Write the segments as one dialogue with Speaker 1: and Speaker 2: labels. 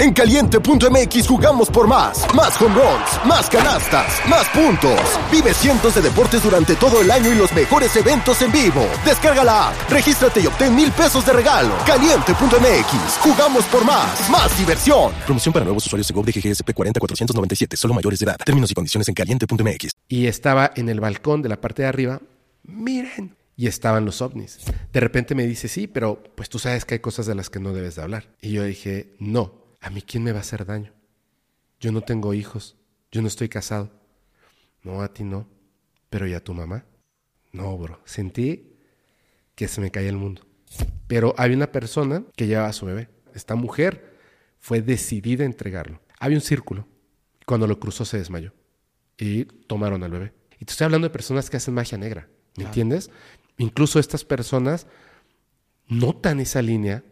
Speaker 1: En caliente.mx jugamos por más. Más home runs, más canastas, más puntos. Vive cientos de deportes durante todo el año y los mejores eventos en vivo. Descarga la app, regístrate y obtén mil pesos de regalo. Caliente.mx, jugamos por más. Más diversión. Promoción para nuevos usuarios de GOV de GGSP 40497, solo mayores de edad. Términos y condiciones en caliente.mx.
Speaker 2: Y estaba en el balcón de la parte de arriba. Miren. Y estaban los ovnis. De repente me dice, sí, pero pues tú sabes que hay cosas de las que no debes de hablar. Y yo dije, no, ¿a mí quién me va a hacer daño? Yo no tengo hijos, yo no estoy casado. No, a ti no, pero ¿y a tu mamá? No, bro, sentí que se me caía el mundo. Pero hay una persona que lleva a su bebé. Esta mujer fue decidida a entregarlo. Había un círculo. Cuando lo cruzó se desmayó. Y tomaron al bebé. Y te estoy hablando de personas que hacen magia negra. ¿Me entiendes? Incluso estas personas notan esa línea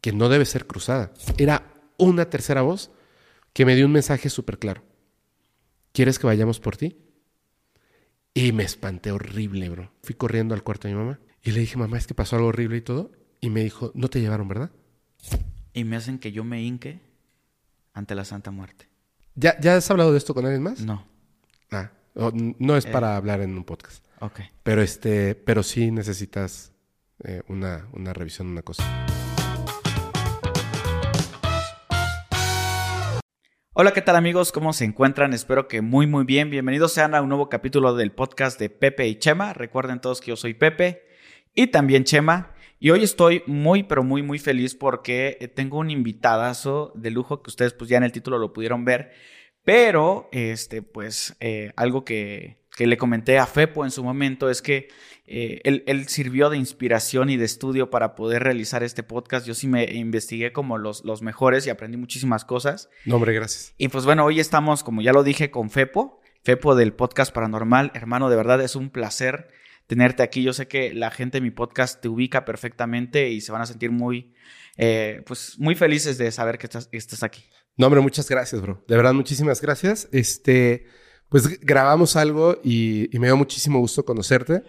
Speaker 2: que no debe ser cruzada. Era una tercera voz que me dio un mensaje súper claro. ¿Quieres que vayamos por ti? Y me espanté horrible, bro. Fui corriendo al cuarto de mi mamá y le dije, mamá, es que pasó algo horrible y todo. Y me dijo, no te llevaron, ¿verdad?
Speaker 3: Y me hacen que yo me hinque ante la Santa Muerte.
Speaker 2: ¿Ya, ¿Ya has hablado de esto con alguien más?
Speaker 3: No.
Speaker 2: Ah, o- no es para hablar en un podcast.
Speaker 3: Ok.
Speaker 2: Pero este, pero sí necesitas eh, una, una revisión, una cosa.
Speaker 3: Hola, ¿qué tal amigos? ¿Cómo se encuentran? Espero que muy muy bien. Bienvenidos sean a un nuevo capítulo del podcast de Pepe y Chema. Recuerden todos que yo soy Pepe y también Chema. Y hoy estoy muy pero muy muy feliz porque eh, tengo un invitadazo de lujo que ustedes pues ya en el título lo pudieron ver. Pero, este, pues, eh, algo que, que le comenté a Fepo en su momento es que eh, él, él sirvió de inspiración y de estudio para poder realizar este podcast. Yo sí me investigué como los, los mejores y aprendí muchísimas cosas.
Speaker 2: No, hombre, gracias.
Speaker 3: Y pues bueno, hoy estamos, como ya lo dije, con Fepo, Fepo del podcast Paranormal. Hermano, de verdad es un placer tenerte aquí. Yo sé que la gente de mi podcast te ubica perfectamente y se van a sentir muy, eh, pues, muy felices de saber que estás, estás aquí.
Speaker 2: No, hombre, muchas gracias, bro. De verdad, muchísimas gracias. Este, pues grabamos algo y, me dio muchísimo gusto conocerte.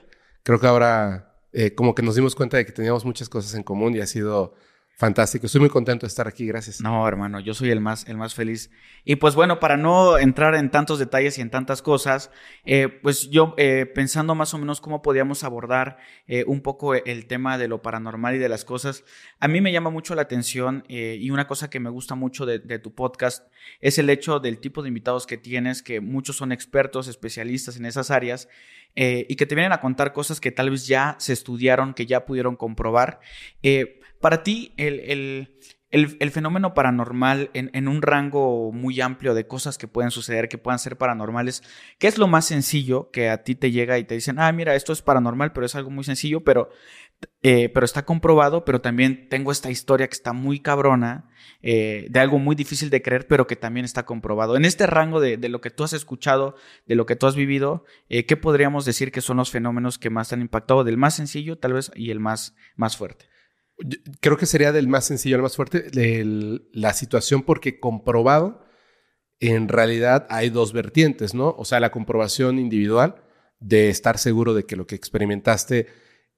Speaker 2: Creo que ahora eh, como que nos dimos cuenta de que teníamos muchas cosas en común y ha sido fantástico. Estoy muy contento de estar aquí. Gracias.
Speaker 3: No, hermano, yo soy el más, el más feliz. Y pues bueno, para no entrar en tantos detalles y en tantas cosas, eh, pues yo eh, pensando más o menos cómo podíamos abordar eh, un poco el tema de lo paranormal y de las cosas, a mí me llama mucho la atención y una cosa que me gusta mucho de, tu podcast es el hecho del tipo de invitados que tienes, que muchos son expertos, especialistas en esas áreas. y que te vienen a contar cosas que tal vez ya se estudiaron, que ya pudieron comprobar. Para ti, el, el, el, el fenómeno paranormal en, en, un rango muy amplio de cosas que pueden suceder, que puedan ser paranormales, ¿qué es lo más sencillo que a ti te llega y te dicen, ah, mira, esto es paranormal, pero es algo muy sencillo, pero, eh, pero está comprobado, pero también tengo esta historia que está muy cabrona, eh, de algo muy difícil de creer, pero que también está comprobado. En este rango de, de lo que tú has escuchado, de lo que tú has vivido, eh, ¿qué podríamos decir que son los fenómenos que más te han impactado? Del más sencillo, tal vez, y el más, más fuerte.
Speaker 2: Creo que sería del más sencillo al más fuerte la situación porque comprobado, en realidad hay dos vertientes, ¿no? O sea, la comprobación individual de estar seguro de que lo que experimentaste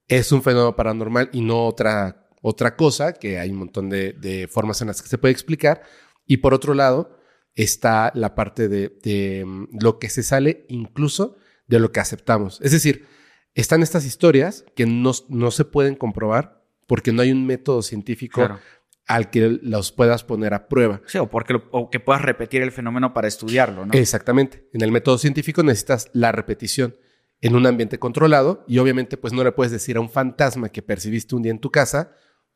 Speaker 2: es un fenómeno paranormal y no otra, otra cosa, que hay un montón de, de formas en las que se puede explicar. Y por otro lado, está la parte de, de lo que se sale incluso de lo que aceptamos. Es decir, están estas historias que no, no se pueden comprobar porque no hay un método científico claro. al que los puedas poner a prueba.
Speaker 3: Sí, o, porque, o que puedas repetir el fenómeno para estudiarlo, ¿no?
Speaker 2: Exactamente. En el método científico necesitas la repetición en un ambiente controlado y obviamente pues no le puedes decir a un fantasma que percibiste un día en tu casa,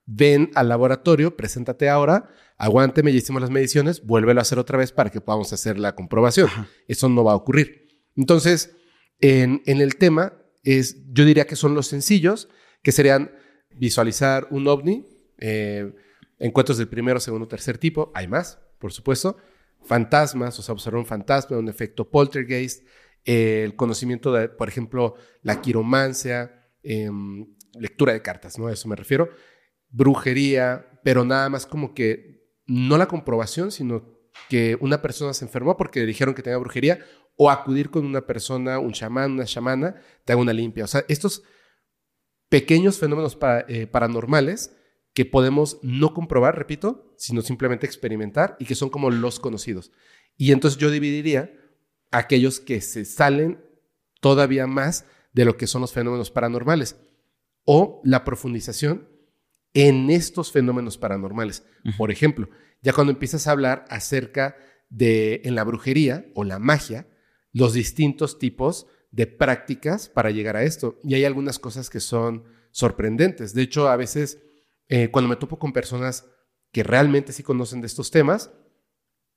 Speaker 2: ven al laboratorio, preséntate ahora, aguánteme, ya hicimos las mediciones, vuélvelo a hacer otra vez para que podamos hacer la comprobación. Ajá. Eso no va a ocurrir. Entonces, en, en el tema es, yo diría que son los sencillos, que serían visualizar un ovni, eh, encuentros del primero, segundo, tercer tipo, hay más, por supuesto, fantasmas, o sea, observar un fantasma, un efecto poltergeist, eh, el conocimiento de, por ejemplo, la quiromancia, eh, lectura de cartas, ¿no? A eso me refiero, brujería, pero nada más como que no la comprobación, sino que una persona se enfermó porque le dijeron que tenía brujería, o acudir con una persona, un chamán, una chamana, te haga una limpia. O sea, estos pequeños fenómenos para, eh, paranormales que podemos no comprobar, repito, sino simplemente experimentar y que son como los conocidos. Y entonces yo dividiría aquellos que se salen todavía más de lo que son los fenómenos paranormales o la profundización en estos fenómenos paranormales. Por ejemplo, ya cuando empiezas a hablar acerca de en la brujería o la magia, los distintos tipos de prácticas para llegar a esto. Y hay algunas cosas que son sorprendentes. De hecho, a veces eh, cuando me topo con personas que realmente sí conocen de estos temas,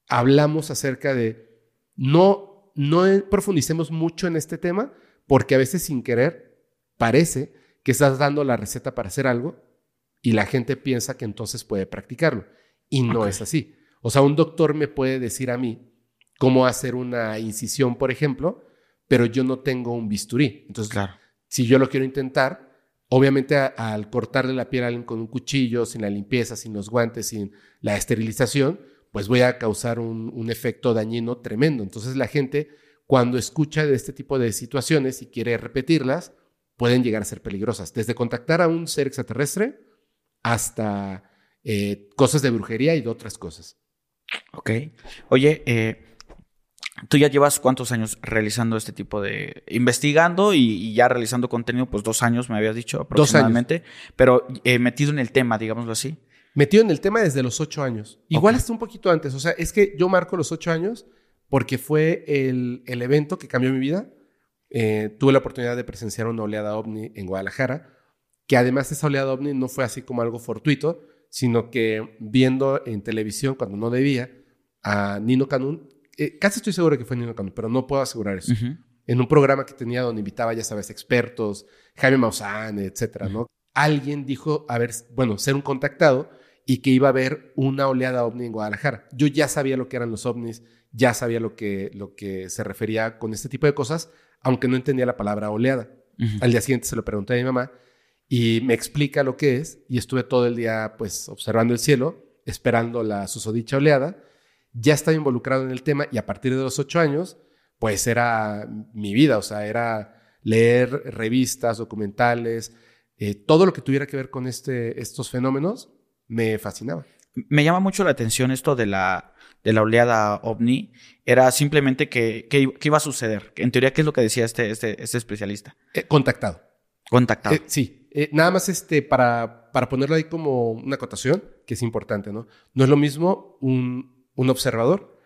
Speaker 2: hablamos acerca de no, no profundicemos mucho en este tema porque a veces sin querer parece que estás dando la receta para hacer algo y la gente piensa que entonces puede practicarlo. Y no es así. O sea, un doctor me puede decir a mí cómo hacer una incisión, por ejemplo, pero yo no tengo un bisturí. Entonces, claro. si yo lo quiero intentar, obviamente al cortarle la piel a alguien con un cuchillo, sin la limpieza, sin los guantes, sin la esterilización, pues voy a causar un, un efecto dañino tremendo. Entonces la gente, cuando escucha de este tipo de situaciones y quiere repetirlas, pueden llegar a ser peligrosas. Desde contactar a un ser extraterrestre hasta eh, cosas de brujería y de otras cosas.
Speaker 3: Ok. Oye, eh, Tú ya llevas cuántos años realizando este tipo de. investigando y, ya realizando contenido, pues dos años me habías dicho aproximadamente. Dos años. Pero eh, metido en el tema, digámoslo así.
Speaker 2: Metido en el tema desde los ocho años. Igual hasta un poquito antes. O sea, es que yo marco los ocho años porque fue el, el evento que cambió mi vida. Eh, tuve la oportunidad de presenciar una oleada ovni en Guadalajara, que además esa oleada ovni no fue así como algo fortuito, sino que viendo en televisión, cuando no debía, a Nino Canún, eh, casi estoy seguro que fue Nino Cano, pero no puedo asegurar eso. En un programa que tenía donde invitaba, ya sabes, expertos, Jaime Maussan, etcétera, ¿no? Alguien dijo, a ver, bueno, ser un contactado y que iba a haber una oleada ovni en Guadalajara. Yo ya sabía lo que eran los ovnis, ya sabía lo que, lo que se refería con este tipo de cosas, aunque no entendía la palabra oleada. Al día siguiente se lo pregunté a mi mamá y me explica lo que es y estuve todo el día pues observando el cielo, esperando la susodicha oleada ya estaba involucrado en el tema y a partir de los ocho años, pues era mi vida, o sea, era leer revistas, documentales, eh, todo lo que tuviera que ver con este, estos fenómenos me fascinaba.
Speaker 3: Me llama mucho la atención esto de la, de la oleada ovni. Era simplemente que, que, iba a suceder. En teoría, ¿qué es lo que decía este, este, este especialista?
Speaker 2: Eh, contactado.
Speaker 3: Contactado.
Speaker 2: Eh, sí. nada más este, para, para ponerlo ahí como una acotación, que es importante, ¿no? No es lo mismo un, un observador,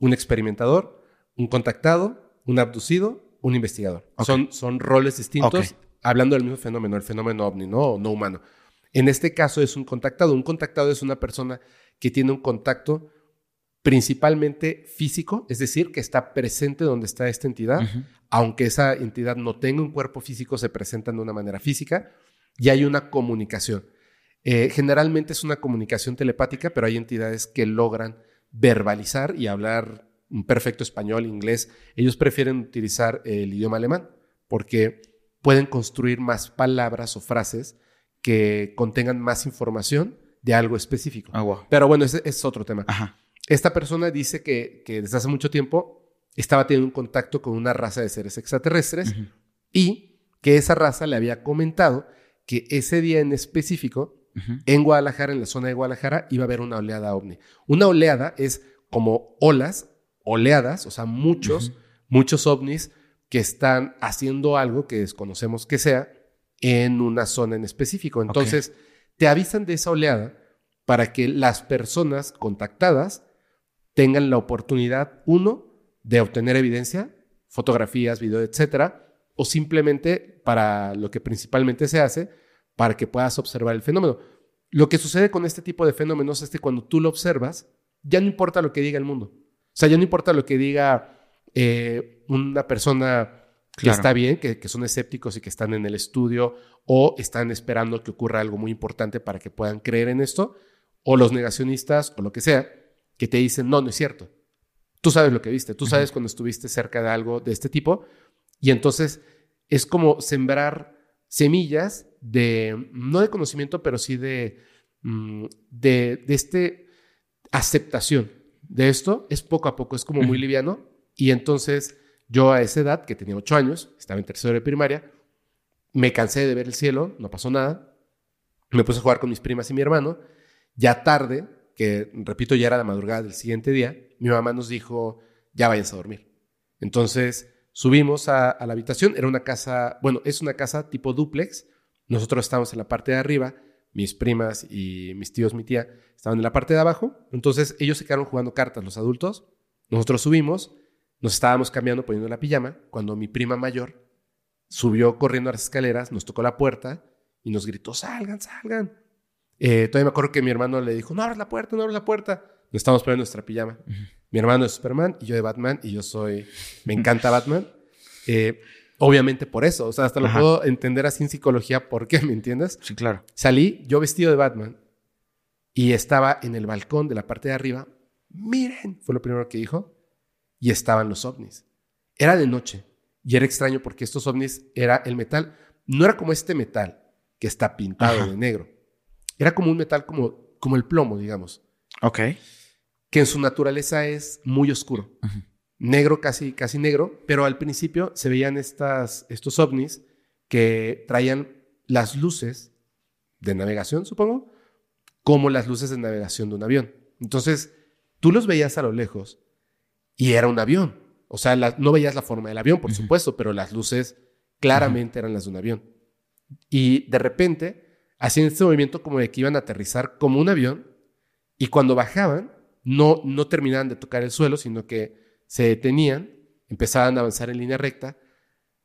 Speaker 2: un experimentador, un contactado, un abducido, un investigador. Son, son roles distintos hablando del mismo fenómeno, el fenómeno ovni, ¿no? no humano. En este caso es un contactado. Un contactado es una persona que tiene un contacto principalmente físico, es decir, que está presente donde está esta entidad, aunque esa entidad no tenga un cuerpo físico, se presentan de una manera física y hay una comunicación. Eh, generalmente es una comunicación telepática, pero hay entidades que logran verbalizar y hablar un perfecto español, inglés. Ellos prefieren utilizar el idioma alemán porque pueden construir más palabras o frases que contengan más información de algo específico.
Speaker 3: Ah,
Speaker 2: Pero bueno, ese, es otro tema. Esta persona dice que, desde hace mucho tiempo estaba teniendo un contacto con una raza de seres extraterrestres y que esa raza le había comentado que ese día en específico en Guadalajara, en la zona de Guadalajara, iba a haber una oleada ovni. Una oleada es como olas, oleadas, o sea, muchos, muchos ovnis que están haciendo algo que desconocemos que sea en una zona en específico. Entonces, te avisan de esa oleada para que las personas contactadas tengan la oportunidad, uno, de obtener evidencia, fotografías, video, etcétera, o simplemente para lo que principalmente se hace, para que puedas observar el fenómeno. Lo que sucede con este tipo de fenómenos es que cuando tú lo observas, ya no importa lo que diga el mundo. O sea, ya no importa lo que diga eh, una persona que está bien, que, que, son escépticos y que están en el estudio o están esperando que ocurra algo muy importante para que puedan creer en esto, o los negacionistas o lo que sea, que te dicen, no, no es cierto. Tú sabes lo que viste, tú sabes cuando estuviste cerca de algo de este tipo, y entonces es como sembrar semillas de, no de conocimiento, pero sí de, mm, de, de este aceptación de esto, es poco a poco, es como muy liviano. Y entonces yo a esa edad, que tenía ocho años, estaba en tercero de primaria, me cansé de ver el cielo, no pasó nada. Me puse a jugar con mis primas y mi hermano. Ya tarde, que repito, ya era la madrugada del siguiente día, mi mamá nos dijo, ya vayas a dormir. Entonces subimos a, a la habitación, era una casa, bueno, es una casa tipo duplex, nosotros estábamos en la parte de arriba, mis primas y mis tíos, mi tía, estaban en la parte de abajo, entonces ellos se quedaron jugando cartas, los adultos, nosotros subimos, nos estábamos cambiando, poniendo la pijama, cuando mi prima mayor subió corriendo a las escaleras, nos tocó la puerta y nos gritó, salgan, salgan. Eh, todavía me acuerdo que mi hermano le dijo, no abras la puerta, no abras la puerta. Nos estábamos poniendo nuestra pijama. Mi hermano es Superman y yo de Batman y yo soy, me encanta Batman. Eh, obviamente por eso, o sea, hasta lo puedo entender así en psicología, ¿por qué? ¿Me entiendes?
Speaker 3: Sí, claro.
Speaker 2: Salí yo vestido de Batman y estaba en el balcón de la parte de arriba. Miren, fue lo primero que dijo. Y estaban los ovnis. Era de noche y era extraño porque estos ovnis era el metal, no era como este metal que está pintado de negro. Era como un metal como, como el plomo, digamos.
Speaker 3: Ok.
Speaker 2: Que en su naturaleza es muy oscuro. Negro, casi, casi negro, pero al principio se veían estas, estos ovnis que traían las luces de navegación, supongo, como las luces de navegación de un avión. Entonces, tú los veías a lo lejos y era un avión. O sea, no veías la forma del avión, por supuesto, pero las luces claramente eran las de un avión. Y de repente hacían este movimiento como de que iban a aterrizar como un avión y cuando bajaban no, no terminaban de tocar el suelo, sino que se detenían, empezaban a avanzar en línea recta,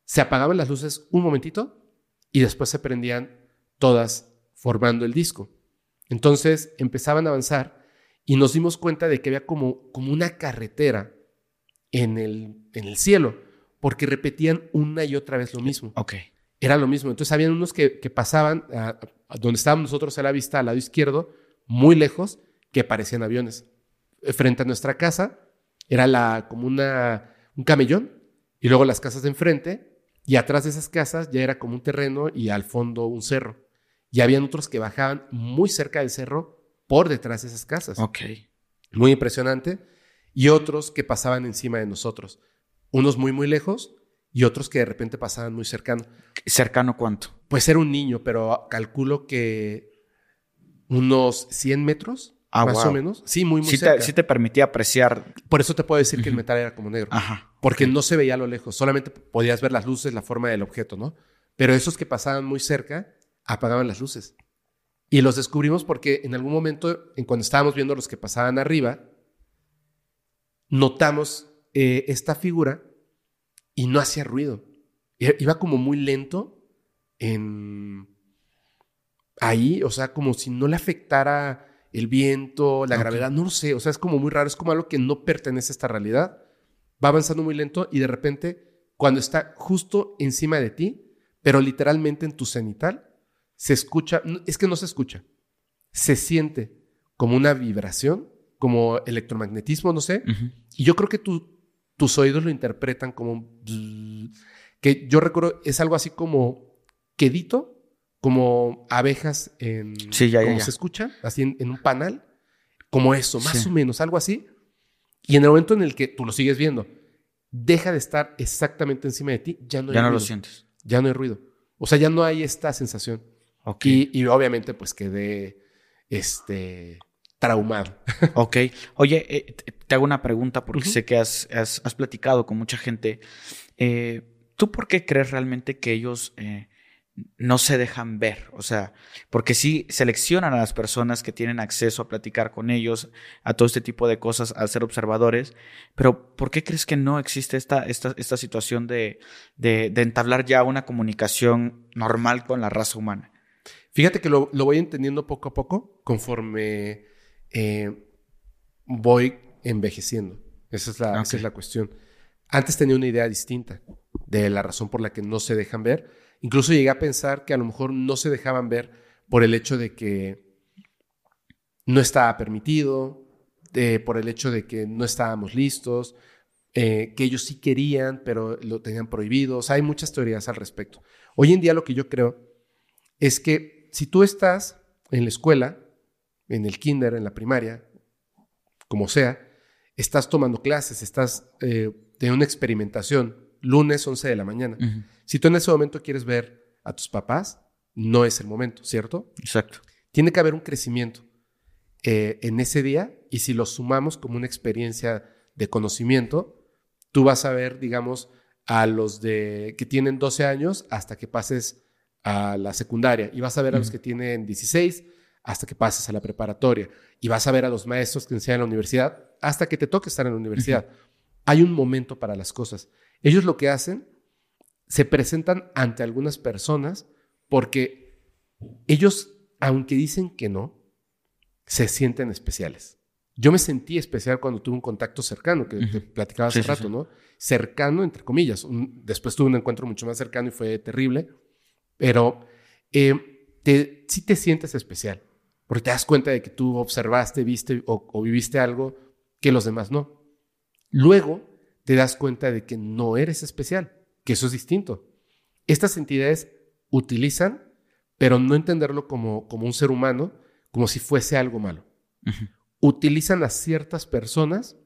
Speaker 2: se apagaban las luces un momentito y después se prendían todas formando el disco. Entonces empezaban a avanzar y nos dimos cuenta de que había como, como una carretera en el, en el cielo, porque repetían una y otra vez lo mismo.
Speaker 3: Ok.
Speaker 2: Era lo mismo. Entonces habían unos que, pasaban a, donde estábamos nosotros a la vista, al lado izquierdo, muy lejos, que parecían aviones. Eh, frente a nuestra casa era la, como una, un camellón, y luego las casas de enfrente, y atrás de esas casas ya era como un terreno y al fondo un cerro. Y habían otros que bajaban muy cerca del cerro por detrás de esas casas.
Speaker 3: Ok.
Speaker 2: Muy impresionante y otros que pasaban encima de nosotros. Unos muy, muy lejos y otros que de repente pasaban muy cercano.
Speaker 3: ¿Cercano cuánto?
Speaker 2: Pues era un niño, pero calculo que unos 100 metros, ah, más o menos. Sí, muy, muy
Speaker 3: sí
Speaker 2: cerca.
Speaker 3: Te, sí te permitía apreciar.
Speaker 2: Por eso te puedo decir que el metal era como negro.
Speaker 3: Ajá.
Speaker 2: Porque no se veía a lo lejos, solamente podías ver las luces, la forma del objeto, ¿no? Pero esos que pasaban muy cerca apagaban las luces. Y los descubrimos porque en algún momento, en cuando estábamos viendo los que pasaban arriba, notamos eh, esta figura y no hacía ruido. Iba como muy lento en ahí, o sea, como si no le afectara el viento, la gravedad, no lo sé, o sea, es como muy raro, es como algo que no pertenece a esta realidad. Va avanzando muy lento y de repente, cuando está justo encima de ti, pero literalmente en tu cenital, se escucha, es que no se escucha, se siente como una vibración como electromagnetismo, no sé. Y yo creo que tus oídos lo interpretan como... Que yo recuerdo, es algo así como quedito, como abejas en...
Speaker 3: Sí, ya,
Speaker 2: como se escucha, así en, un panal. Como eso, más o menos, algo así. Y en el momento en el que tú lo sigues viendo, deja de estar exactamente encima de ti, ya no hay
Speaker 3: Ya
Speaker 2: no
Speaker 3: lo sientes.
Speaker 2: Ya no hay ruido. O sea, ya no hay esta sensación.
Speaker 3: Okay.
Speaker 2: Y, y, obviamente, pues quedé este, traumado.
Speaker 3: Ok. Oye, eh, te hago una pregunta porque sé que has, has, platicado con mucha gente. Eh, ¿Tú por qué crees realmente que ellos eh, no se dejan ver? O sea, porque sí seleccionan a las personas que tienen acceso a platicar con ellos, a todo este tipo de cosas, a ser observadores, pero ¿por qué crees que no existe esta, esta, esta situación de, de, de entablar ya una comunicación normal con la raza humana?
Speaker 2: Fíjate que lo, lo voy entendiendo poco a poco conforme eh, voy envejeciendo. Esa es, la, es la cuestión. Antes tenía una idea distinta de la razón por la que no se dejan ver. Incluso llegué a pensar que a lo mejor no se dejaban ver por el hecho de que no estaba permitido, por el hecho de que no estábamos listos, eh, que ellos sí querían, pero lo tenían prohibido. O sea, hay muchas teorías al respecto. Hoy en día lo que yo creo es que si tú estás en la escuela en el kinder, en la primaria, como sea, estás tomando clases, estás eh, de una experimentación, lunes 11 de la mañana. Si tú en ese momento quieres ver a tus papás, no es el momento, ¿cierto?
Speaker 3: Exacto.
Speaker 2: Tiene que haber un crecimiento eh, en ese día y si lo sumamos como una experiencia de conocimiento, tú vas a ver, digamos, a los de que tienen 12 años hasta que pases a la secundaria y vas a ver a los que tienen 16 hasta que pases a la preparatoria y vas a ver a los maestros que enseñan en la universidad hasta que te toque estar en la universidad. Hay un momento para las cosas. Ellos lo que hacen, se presentan ante algunas personas porque ellos, aunque dicen que no, se sienten especiales. Yo me sentí especial cuando tuve un contacto cercano, que te platicaba hace rato, ¿no? Cercano, entre comillas. después tuve un encuentro mucho más cercano y fue terrible, pero eh, te, sí te sientes especial, porque te das cuenta de que tú observaste, viste o viviste algo que los demás no. Luego te das cuenta de que no eres especial, que eso es distinto. Estas entidades utilizan, pero no entenderlo como, como un ser humano, como si fuese algo malo. Utilizan a ciertas personas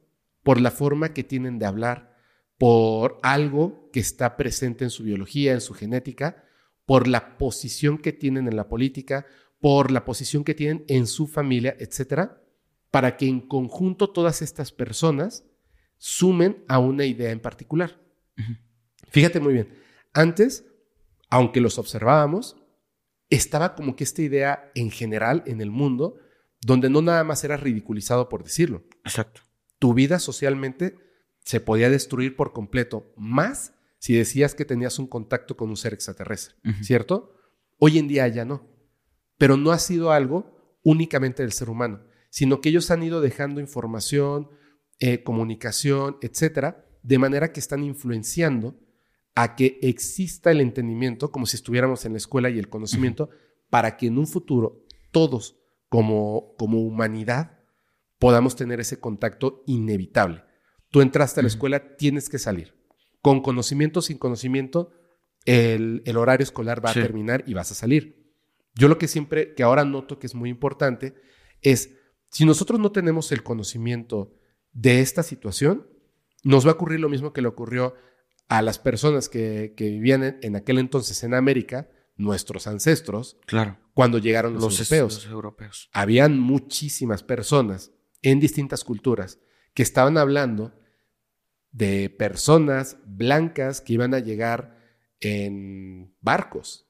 Speaker 2: por la forma que tienen de hablar, por algo que está presente en su biología, en su genética, por la posición que tienen en la política, por la posición que tienen en su familia, etcétera, para que en conjunto todas estas personas sumen a una idea en particular. Fíjate muy bien, antes, aunque los observábamos, estaba como que esta idea en general en el mundo, donde no nada más era ridiculizado por decirlo.
Speaker 3: Exacto.
Speaker 2: Tu vida socialmente se podía destruir por completo, más si decías que tenías un contacto con un ser extraterrestre, ¿cierto? Hoy en día ya no. Pero no ha sido algo únicamente del ser humano, sino que ellos han ido dejando información, eh, comunicación, etcétera, de manera que están influenciando a que exista el entendimiento, como si estuviéramos en la escuela y el conocimiento, para que en un futuro todos como, como humanidad podamos tener ese contacto inevitable. Tú entraste a la escuela, tienes que salir. Con conocimiento, sin conocimiento, el, horario escolar va a terminar y vas a salir. Yo lo que siempre, que ahora noto que es muy importante, es si nosotros no tenemos el conocimiento de esta situación, nos va a ocurrir lo mismo que le ocurrió a las personas que, vivían en, aquel entonces en América, nuestros ancestros,
Speaker 3: claro.
Speaker 2: cuando llegaron los, europeos.
Speaker 3: los europeos.
Speaker 2: Habían muchísimas personas en distintas culturas que estaban hablando de personas blancas que iban a llegar en barcos,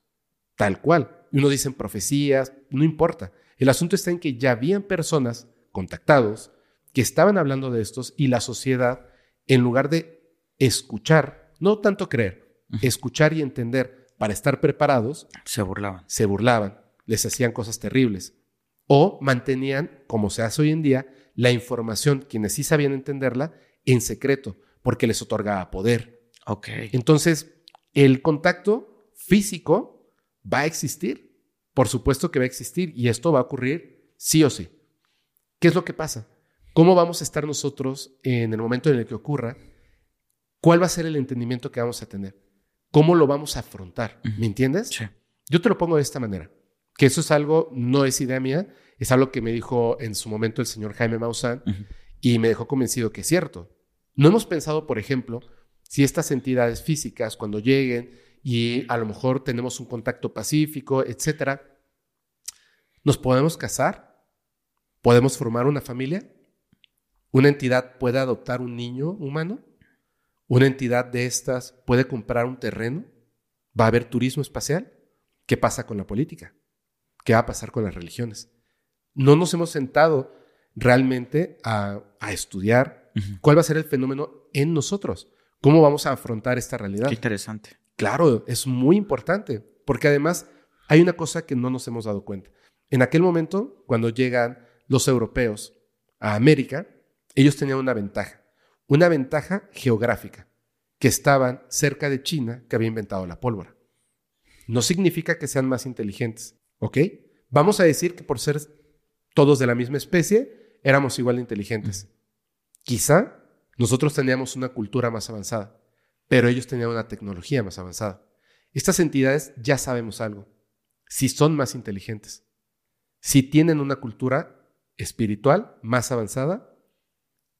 Speaker 2: tal cual. Uno dicen profecías, no importa. El asunto está en que ya habían personas contactados que estaban hablando de estos y la sociedad, en lugar de escuchar no tanto creer, escuchar y entender para estar preparados.
Speaker 3: Se burlaban.
Speaker 2: Se burlaban, les hacían cosas terribles. O mantenían, como se hace hoy en día, la información, quienes sí sabían entenderla, en secreto, porque les otorgaba poder.
Speaker 3: Ok.
Speaker 2: Entonces, el contacto físico va a existir. Por supuesto que va a existir y esto va a ocurrir sí o sí. ¿Qué es lo que pasa? ¿Cómo vamos a estar nosotros en el momento en el que ocurra? ¿Cuál va a ser el entendimiento que vamos a tener? ¿Cómo lo vamos a afrontar? ¿Me entiendes?
Speaker 3: Sí.
Speaker 2: Yo te lo pongo de esta manera, que eso es algo, no es idea mía, es algo que me dijo en su momento el señor Jaime Maussan y me dejó convencido que es cierto. No hemos pensado, por ejemplo, si estas entidades físicas cuando lleguen y a lo mejor tenemos un contacto pacífico, etcétera, nos podemos casar, podemos formar una familia, una entidad puede adoptar un niño humano, una entidad de estas puede comprar un terreno, va a haber turismo espacial. ¿Qué pasa con la política? ¿Qué va a pasar con las religiones? No nos hemos sentado realmente a, estudiar cuál va a ser el fenómeno en nosotros. ¿Cómo vamos a afrontar esta realidad?
Speaker 3: Qué interesante.
Speaker 2: Claro, es muy importante, porque además hay una cosa que no nos hemos dado cuenta. En aquel momento, cuando llegan los europeos a América, ellos tenían una ventaja una ventaja geográfica, que estaban cerca de China, que había inventado la pólvora. No significa que sean más inteligentes, ¿ok? Vamos a decir que por ser todos de la misma especie, éramos igual de inteligentes. Quizá nosotros teníamos una cultura más avanzada, pero ellos tenían una tecnología más avanzada. Estas entidades ya sabemos algo, si son más inteligentes, si tienen una cultura espiritual más avanzada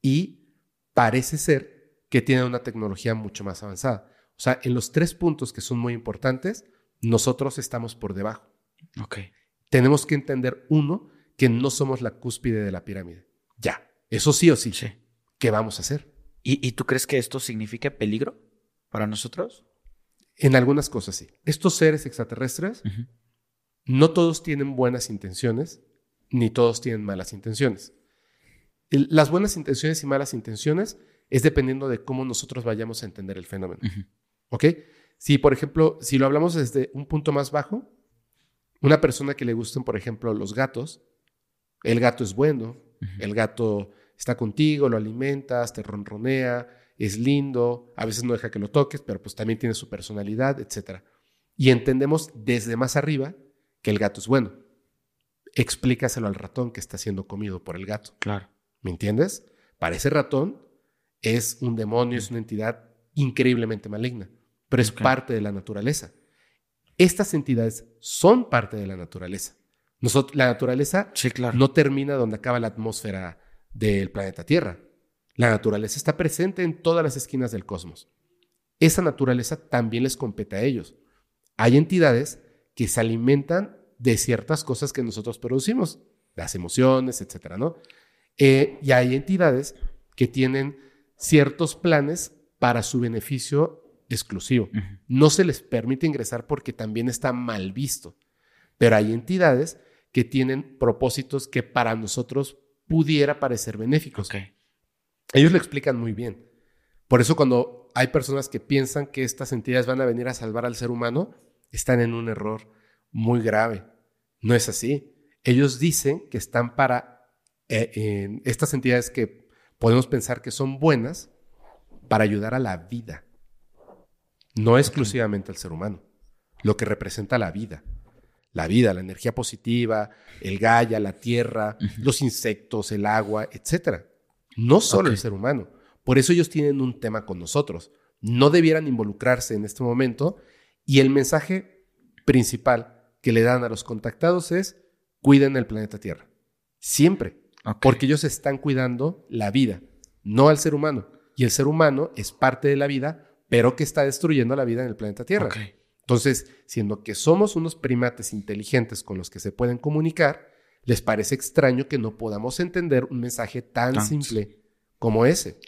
Speaker 2: y parece ser que tiene una tecnología mucho más avanzada. O sea, en los tres puntos que son muy importantes, nosotros estamos por debajo.
Speaker 3: Ok.
Speaker 2: Tenemos que entender, uno, que no somos la cúspide de la pirámide. Ya, eso sí o sí.
Speaker 3: Sí.
Speaker 2: ¿Qué vamos a hacer?
Speaker 3: ¿Y, y tú crees que esto significa peligro para nosotros?
Speaker 2: En algunas cosas sí. Estos seres extraterrestres, no todos tienen buenas intenciones, ni todos tienen malas intenciones. El- Las buenas intenciones y malas intenciones es dependiendo de cómo nosotros vayamos a entender el fenómeno. ¿Ok? Si, por ejemplo, si lo hablamos desde un punto más bajo, una persona que le gusten, por ejemplo, los gatos, el gato es bueno, el gato está contigo, lo alimentas, te ronronea, es lindo, a veces no deja que lo toques, pero pues también tiene su personalidad, etc. Y entendemos desde más arriba que el gato es bueno. Explícaselo al ratón que está siendo comido por el gato.
Speaker 3: Claro.
Speaker 2: ¿Me entiendes? Para ese ratón es un demonio, es una entidad increíblemente maligna, pero es parte de la naturaleza. Estas entidades son parte de la naturaleza. La naturaleza
Speaker 3: Sí, claro.
Speaker 2: no termina donde acaba la atmósfera del planeta Tierra. La naturaleza está presente en todas las esquinas del cosmos. Esa naturaleza también les compete a ellos. Hay entidades que se alimentan de ciertas cosas que nosotros producimos, las emociones, etcétera, ¿no? Eh, y hay entidades que tienen ciertos planes para su beneficio exclusivo. No se les permite ingresar porque también está mal visto. Pero hay entidades que tienen propósitos que para nosotros pudiera parecer benéficos. Ellos lo explican muy bien. Por eso cuando hay personas que piensan que estas entidades van a venir a salvar al ser humano, están en un error muy grave. No es así. Ellos dicen que están para eh, en estas entidades que podemos pensar que son buenas para ayudar a la vida, no exclusivamente al ser humano, lo que representa la vida. La vida, la energía positiva, el Gaia, la tierra, los insectos, el agua, etc. No solo el ser humano. Por eso ellos tienen un tema con nosotros. No debieran involucrarse en este momento y el mensaje principal que le dan a los contactados es cuiden el planeta Tierra. Siempre. Porque ellos están cuidando la vida, no al ser humano. Y el ser humano es parte de la vida, pero que está destruyendo la vida en el planeta Tierra. Entonces, siendo que somos unos primates inteligentes con los que se pueden comunicar, les parece extraño que no podamos entender un mensaje tan
Speaker 3: Tan-
Speaker 2: simple como ese.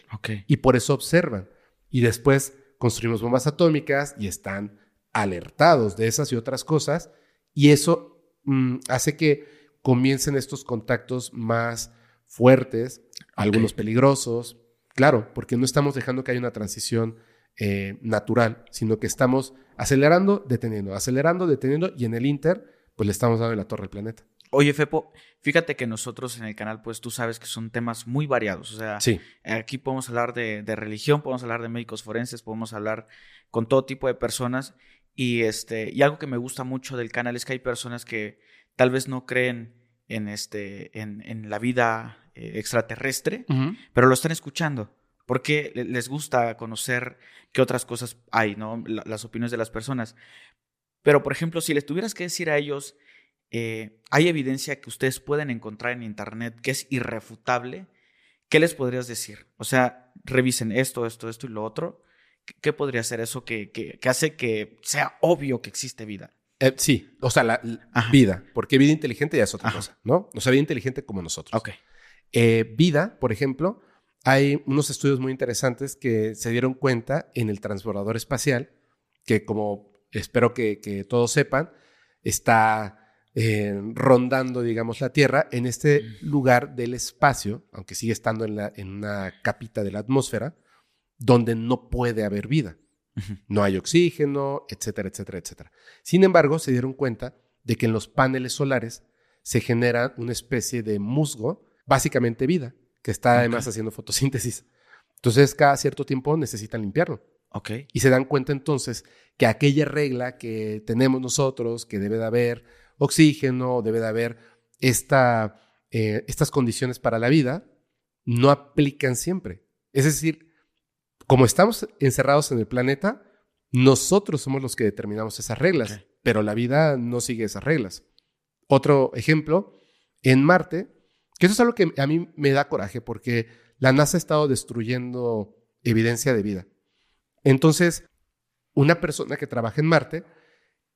Speaker 2: Y por eso observan. Y después construimos bombas atómicas y están alertados de esas y otras cosas. Y eso mm, hace que comiencen estos contactos más fuertes, algunos peligrosos. Claro, porque no estamos dejando que haya una transición eh, natural, sino que estamos acelerando, deteniendo, acelerando, deteniendo. Y en el Inter, pues le estamos dando la torre al planeta.
Speaker 3: Oye, Fepo, fíjate que nosotros en el canal, pues tú sabes que son temas muy variados. O sea,
Speaker 2: Sí.
Speaker 3: aquí podemos hablar de, de religión, podemos hablar de médicos forenses, podemos hablar con todo tipo de personas. Y, este, y algo que me gusta mucho del canal es que hay personas que tal vez no creen en, este, en, en la vida eh, extraterrestre, pero lo están escuchando porque le- les gusta conocer qué otras cosas hay, ¿no? La- las opiniones de las personas. Pero, por ejemplo, si les tuvieras que decir a ellos, eh, hay evidencia que ustedes pueden encontrar en Internet que es irrefutable, ¿qué les podrías decir? O sea, revisen esto, esto, esto y lo otro. ¿Qué, qué podría ser eso que, que- que hace que sea obvio que existe vida?
Speaker 2: Eh, sí, o sea, la, vida, porque vida inteligente ya es otra
Speaker 3: Ajá.
Speaker 2: cosa, ¿no? O sea, vida inteligente como nosotros.
Speaker 3: Ok.
Speaker 2: Eh, vida, por ejemplo, hay unos estudios muy interesantes que se dieron cuenta en el transbordador espacial, que como espero que, que todos sepan, está eh, rondando, digamos, la Tierra en este lugar del espacio, aunque sigue estando en, la- en una capita de la atmósfera, donde no puede haber vida. No hay oxígeno, etcétera, etcétera, etcétera. Sin embargo, se dieron cuenta de que en los paneles solares se genera una especie de musgo, básicamente vida, que está además haciendo fotosíntesis. Entonces, cada cierto tiempo necesitan limpiarlo. Y se dan cuenta entonces que aquella regla que tenemos nosotros, que debe de haber oxígeno, debe de haber esta, eh, estas condiciones para la vida, no aplican siempre. Es decir, como estamos encerrados en el planeta, nosotros somos los que determinamos esas reglas, pero la vida no sigue esas reglas. Otro ejemplo, en Marte, que eso es algo que a mí me da coraje porque la NASA ha estado destruyendo evidencia de vida. Entonces, una persona que trabaja en Marte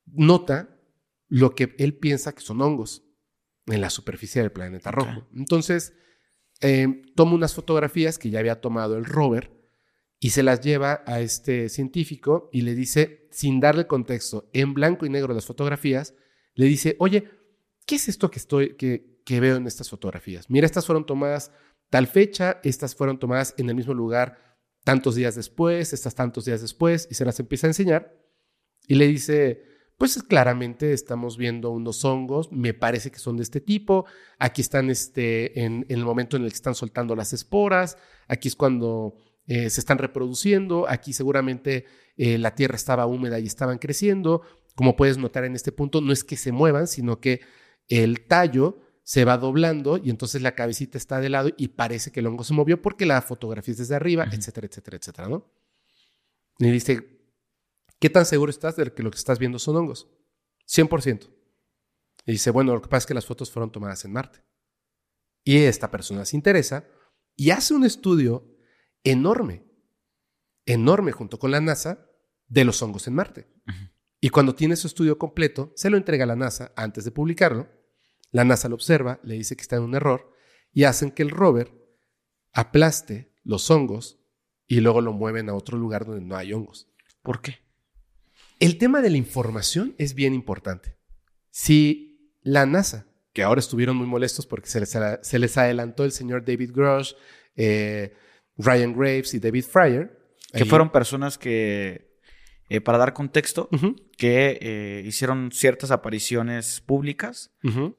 Speaker 2: nota lo que él piensa que son hongos en la superficie del planeta rojo. Entonces, eh, toma unas fotografías que ya había tomado el rover y se las lleva a este científico y le dice, sin darle contexto, en blanco y negro las fotografías, le dice, oye, ¿qué es esto que, estoy, que, que veo en estas fotografías? Mira, estas fueron tomadas tal fecha, estas fueron tomadas en el mismo lugar tantos días después, estas tantos días después, y se las empieza a enseñar. Y le dice, pues claramente estamos viendo unos hongos, me parece que son de este tipo, aquí están este, en, el momento en el que están soltando las esporas, aquí es cuando eh, se están reproduciendo, aquí seguramente eh, la tierra estaba húmeda y estaban creciendo, como puedes notar en este punto, no es que se muevan, sino que el tallo se va doblando y entonces la cabecita está de lado y parece que el hongo se movió porque la fotografía es desde arriba, etcétera, etcétera, etcétera, ¿no? Y dice, ¿qué tan seguro estás de que lo que estás viendo son hongos? 100%. Y dice, bueno, lo que pasa es que las fotos fueron tomadas en Marte. Y esta persona se interesa y hace un estudio enorme, enorme junto con la NASA de los hongos en Marte. Y cuando tiene su estudio completo, se lo entrega a la NASA antes de publicarlo la NASA lo observa, le dice que está en un error y hacen que el rover aplaste los hongos y luego lo mueven a otro lugar donde no hay hongos.
Speaker 3: ¿Por qué?
Speaker 2: El tema de la información es bien importante. Si la NASA, que ahora estuvieron muy molestos porque se les, adelantó el señor David Grosh, eh, Ryan Graves y David Fryer.
Speaker 3: Que fueron personas que eh, para dar contexto, que eh, hicieron ciertas apariciones públicas.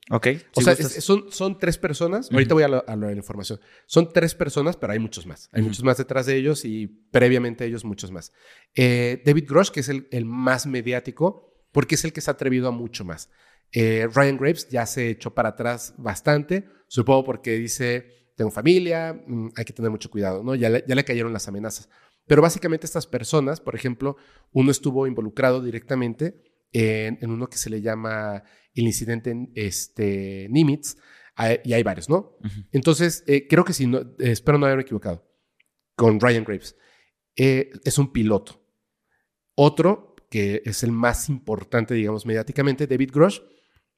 Speaker 3: Ok.
Speaker 2: o sea, son, son tres personas. Ahorita voy a de la información. Son tres personas, pero hay muchos más. Hay muchos más detrás de ellos y previamente ellos muchos más. Eh, David Grosh, que es el, el, más mediático, porque es el que se ha atrevido a mucho más. Ryan Graves ya se echó para atrás bastante, supongo porque dice, tengo familia, mm, hay que tener mucho cuidado, ¿no? Ya ya le cayeron las amenazas. Pero básicamente estas personas, por ejemplo, uno estuvo involucrado directamente en, uno que se le llama el incidente este, Nimitz, y hay varios, ¿no? Entonces, eh, creo que sí, no, espero no haberme equivocado, con Ryan Graves. Eh, es un piloto. Otro, que es el más importante, digamos, mediáticamente, David Grosh,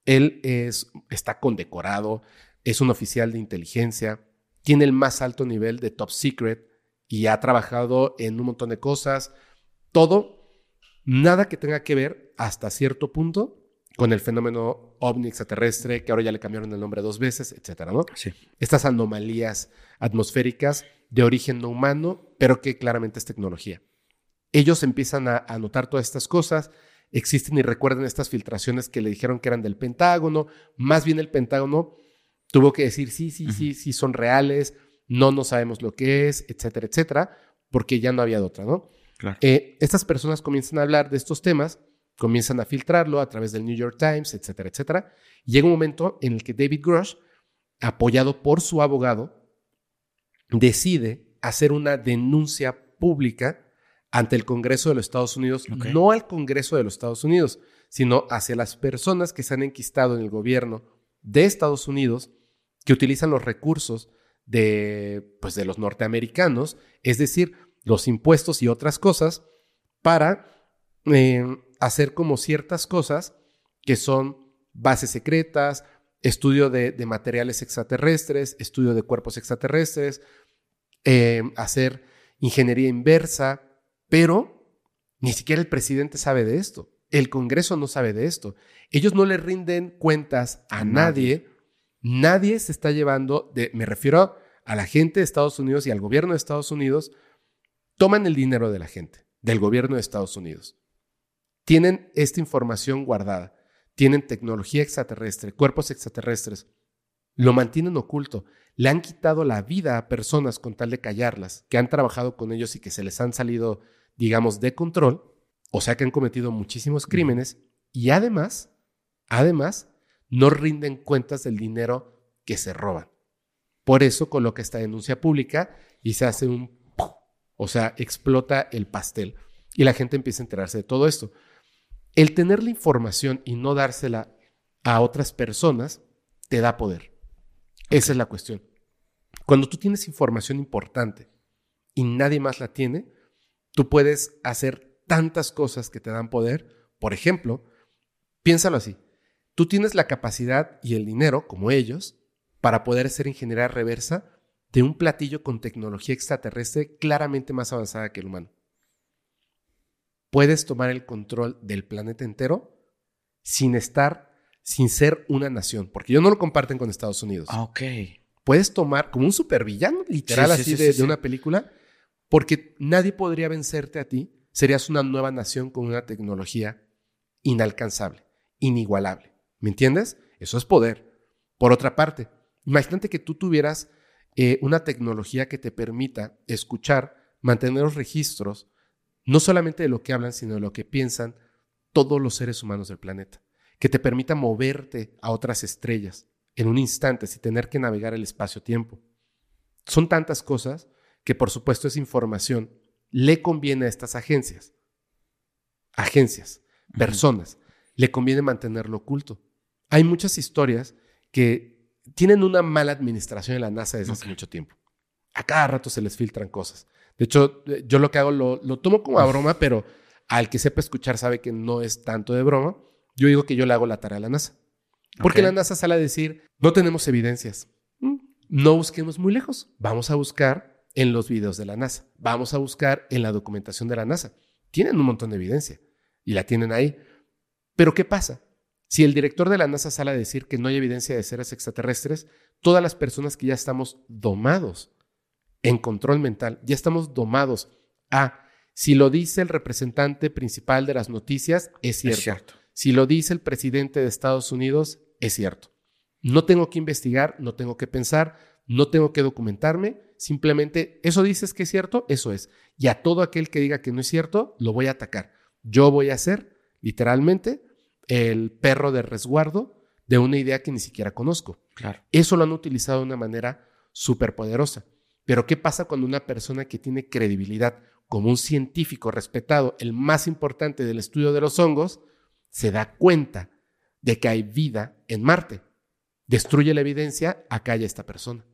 Speaker 2: él es, está condecorado, es un oficial de inteligencia, tiene el más alto nivel de top secret, y ha trabajado en un montón de cosas. Todo, nada que tenga que ver hasta cierto punto con el fenómeno ovni extraterrestre, que ahora ya le cambiaron el nombre dos veces, etcétera, ¿no?
Speaker 3: Sí.
Speaker 2: Estas anomalías atmosféricas de origen no humano, pero que claramente es tecnología. Ellos empiezan a, a notar todas estas cosas, existen y recuerden estas filtraciones que le dijeron que eran del Pentágono, más bien el Pentágono tuvo que decir, sí, sí, sí, sí, son reales, no, no sabemos lo que es, etcétera, etcétera, porque ya no había de otra, ¿no? Eh, estas personas comienzan a hablar de estos temas, comienzan a filtrarlo a través del New York Times, etcétera, etcétera. Y llega un momento en el que David Grush, apoyado por su abogado, decide hacer una denuncia pública ante el Congreso de los Estados Unidos, no al Congreso de los Estados Unidos, sino hacia las personas que se han enquistado en el gobierno de Estados Unidos, que utilizan los recursos de, pues, de los norteamericanos, es decir, los impuestos y otras cosas, para eh, hacer como ciertas cosas que son bases secretas, estudio de, materiales extraterrestres, estudio de cuerpos extraterrestres, eh, hacer ingeniería inversa, pero ni siquiera el presidente sabe de esto. El Congreso no sabe de esto. Ellos no le rinden cuentas a nadie Nadie se está llevando, de, me refiero a la gente de Estados Unidos y al gobierno de Estados Unidos, toman el dinero de la gente, del gobierno de Estados Unidos. Tienen esta información guardada, tienen tecnología extraterrestre, cuerpos extraterrestres, lo mantienen oculto, le han quitado la vida a personas con tal de callarlas, que han trabajado con ellos y que se les han salido, digamos, de control, o sea que han cometido muchísimos crímenes y además, además, no rinden cuentas del dinero que se roban. Por eso coloca esta denuncia pública y se hace un... O sea, explota el pastel y la gente empieza a enterarse de todo esto. El tener la información y no dársela a otras personas te da poder. Esa es la cuestión. Cuando tú tienes información importante y nadie más la tiene, tú puedes hacer tantas cosas que te dan poder. Por ejemplo, Piénsalo así. Tú tienes la capacidad y el dinero, como ellos, para poder hacer ingeniería reversa de un platillo con tecnología extraterrestre claramente más avanzada que el humano. Puedes tomar el control del planeta entero sin estar, sin ser una nación, porque ellos no lo comparten con Estados Unidos.
Speaker 3: Ah, ok.
Speaker 2: Puedes tomar como un supervillano, literal,
Speaker 3: Sí, sí,
Speaker 2: así
Speaker 3: sí,
Speaker 2: de,
Speaker 3: sí,
Speaker 2: de
Speaker 3: sí.
Speaker 2: una película, porque nadie podría vencerte a ti. Serías una nueva nación con una tecnología inalcanzable, inigualable. ¿Me entiendes? Eso es poder. Por otra parte, imagínate que tú tuvieras eh, una tecnología que te permita escuchar, mantener los registros, no solamente de lo que hablan, sino de lo que piensan todos los seres humanos del planeta. Que te permita moverte a otras estrellas en un instante sin tener que navegar el espacio-tiempo. Son tantas cosas que por supuesto esa información le conviene a estas agencias. Agencias, personas, le conviene mantenerlo oculto. Hay muchas historias que tienen una mala administración en la NASA desde hace mucho tiempo. A cada rato se les filtran cosas. De hecho, eh, yo lo que hago lo, lo tomo como a broma, pero al que sepa escuchar sabe que no es tanto de broma. Yo digo que yo le hago la tarea a la NASA. Porque la NASA sale a decir, no tenemos evidencias. Mm, No busquemos muy lejos. Vamos a buscar en los videos de la NASA. Vamos a buscar en la documentación de la NASA. Tienen un montón de evidencia y la tienen ahí. Pero ¿qué pasa? Si el director de la NASA sale a decir que no hay evidencia de seres extraterrestres, todas las personas que ya estamos domados en control mental, ya estamos domados a, si lo dice el representante principal de las noticias, es cierto.
Speaker 3: Es cierto.
Speaker 2: Si lo dice el presidente de Estados Unidos, es cierto. No tengo que investigar, no tengo que pensar, no tengo que documentarme, simplemente eso dices que es cierto, eso es. Y a todo aquel que diga que no es cierto, lo voy a atacar. Yo voy a ser, literalmente, el perro de resguardo de una idea que ni siquiera conozco.
Speaker 3: Claro.
Speaker 2: Eso lo han utilizado de una manera súper poderosa. Pero ¿qué pasa cuando una persona que tiene credibilidad como un científico respetado, el más importante del estudio de los hongos, se da cuenta de que hay vida en Marte? Destruye la evidencia, acalla a esta persona.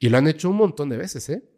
Speaker 2: Y lo han hecho un montón de veces, ¿eh?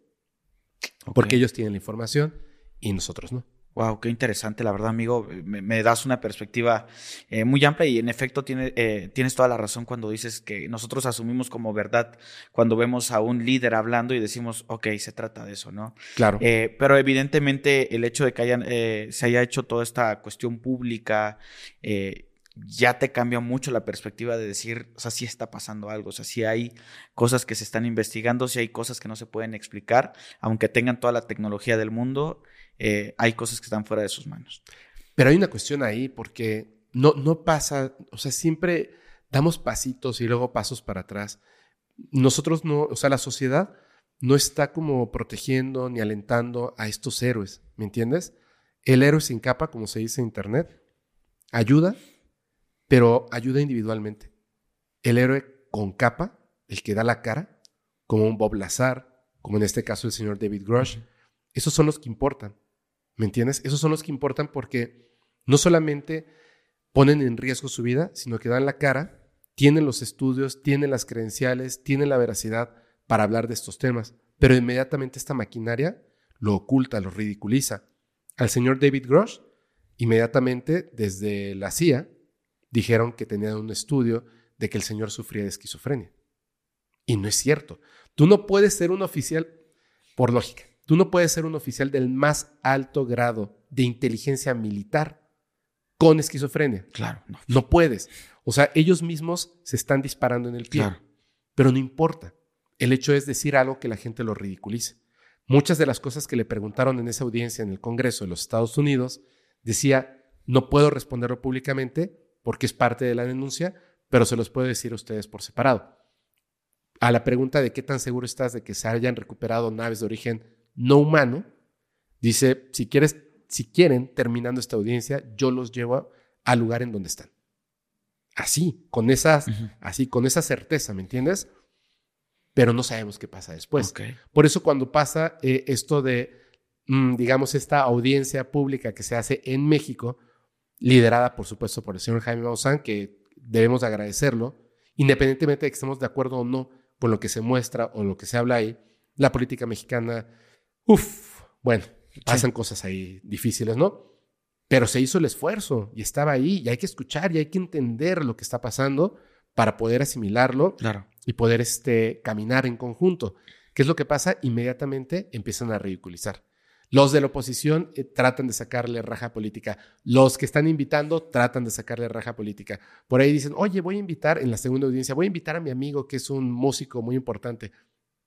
Speaker 2: Porque ellos tienen la información y nosotros no.
Speaker 3: Wow, qué interesante, la verdad, amigo. Me, me das una perspectiva eh, muy amplia y en efecto tiene, eh, tienes toda la razón cuando dices que nosotros asumimos como verdad cuando vemos a un líder hablando y decimos, ok, se trata de eso, ¿no?
Speaker 2: Claro.
Speaker 3: Eh, pero evidentemente el hecho de que hayan, eh, se haya hecho toda esta cuestión pública eh, ya te cambia mucho la perspectiva de decir, o sea, sí está pasando algo, o sea, sí hay cosas que se están investigando, sí hay cosas que no se pueden explicar, aunque tengan toda la tecnología del mundo, eh, hay cosas que están fuera de sus manos.
Speaker 2: Pero hay una cuestión ahí porque no, no pasa, o sea, siempre damos pasitos y luego pasos para atrás. Nosotros no, o sea, la sociedad no está como protegiendo ni alentando a estos héroes, ¿me entiendes? El héroe sin capa, como se dice en internet, ayuda, pero ayuda individualmente. El héroe con capa, el que da la cara, como un Bob Lazar, como en este caso el señor David Grush, esos son los que importan. ¿Me entiendes? Esos son los que importan porque no solamente ponen en riesgo su vida, sino que dan la cara, tienen los estudios, tienen las credenciales, tienen la veracidad para hablar de estos temas. Pero inmediatamente esta maquinaria lo oculta, lo ridiculiza. Al señor David Grosh, inmediatamente desde la CIA, dijeron que tenían un estudio de que el señor sufría de esquizofrenia. Y no es cierto. Tú no puedes ser un oficial, por lógica, tú no puedes ser un oficial del más alto grado de inteligencia militar con esquizofrenia.
Speaker 3: Claro, no.
Speaker 2: No puedes. O sea, ellos mismos se están disparando en el pie.
Speaker 3: Claro.
Speaker 2: Pero no importa. El hecho es decir algo que la gente lo ridiculice. Muchas de las cosas que le preguntaron en esa audiencia en el Congreso de los Estados Unidos, decía, no puedo responderlo públicamente porque es parte de la denuncia, pero se los puedo decir a ustedes por separado. A la pregunta de qué tan seguro estás de que se hayan recuperado naves de origen no humano, dice, si quieres, si quieren, terminando esta audiencia, yo los llevo al lugar en donde están. Así, con esas, así, con esa certeza, ¿me entiendes? Pero no sabemos qué pasa después. Por eso cuando pasa eh, esto de, mm, digamos, esta audiencia pública que se hace en México, liderada, por supuesto, por el señor Jaime Maussan, que debemos de agradecerlo, independientemente de que estemos de acuerdo o no con lo que se muestra o lo que se habla ahí, la política mexicana, uff, bueno, pasan cosas ahí difíciles, ¿no? Pero se hizo el esfuerzo y estaba ahí y hay que escuchar y hay que entender lo que está pasando para poder asimilarlo
Speaker 3: Claro.
Speaker 2: y poder este, caminar en conjunto. ¿Qué es lo que pasa? Inmediatamente empiezan a ridiculizar. Los de la oposición eh, tratan de sacarle raja política. Los que están invitando tratan de sacarle raja política. Por ahí dicen, oye, voy a invitar en la segunda audiencia, voy a invitar a mi amigo que es un músico muy importante.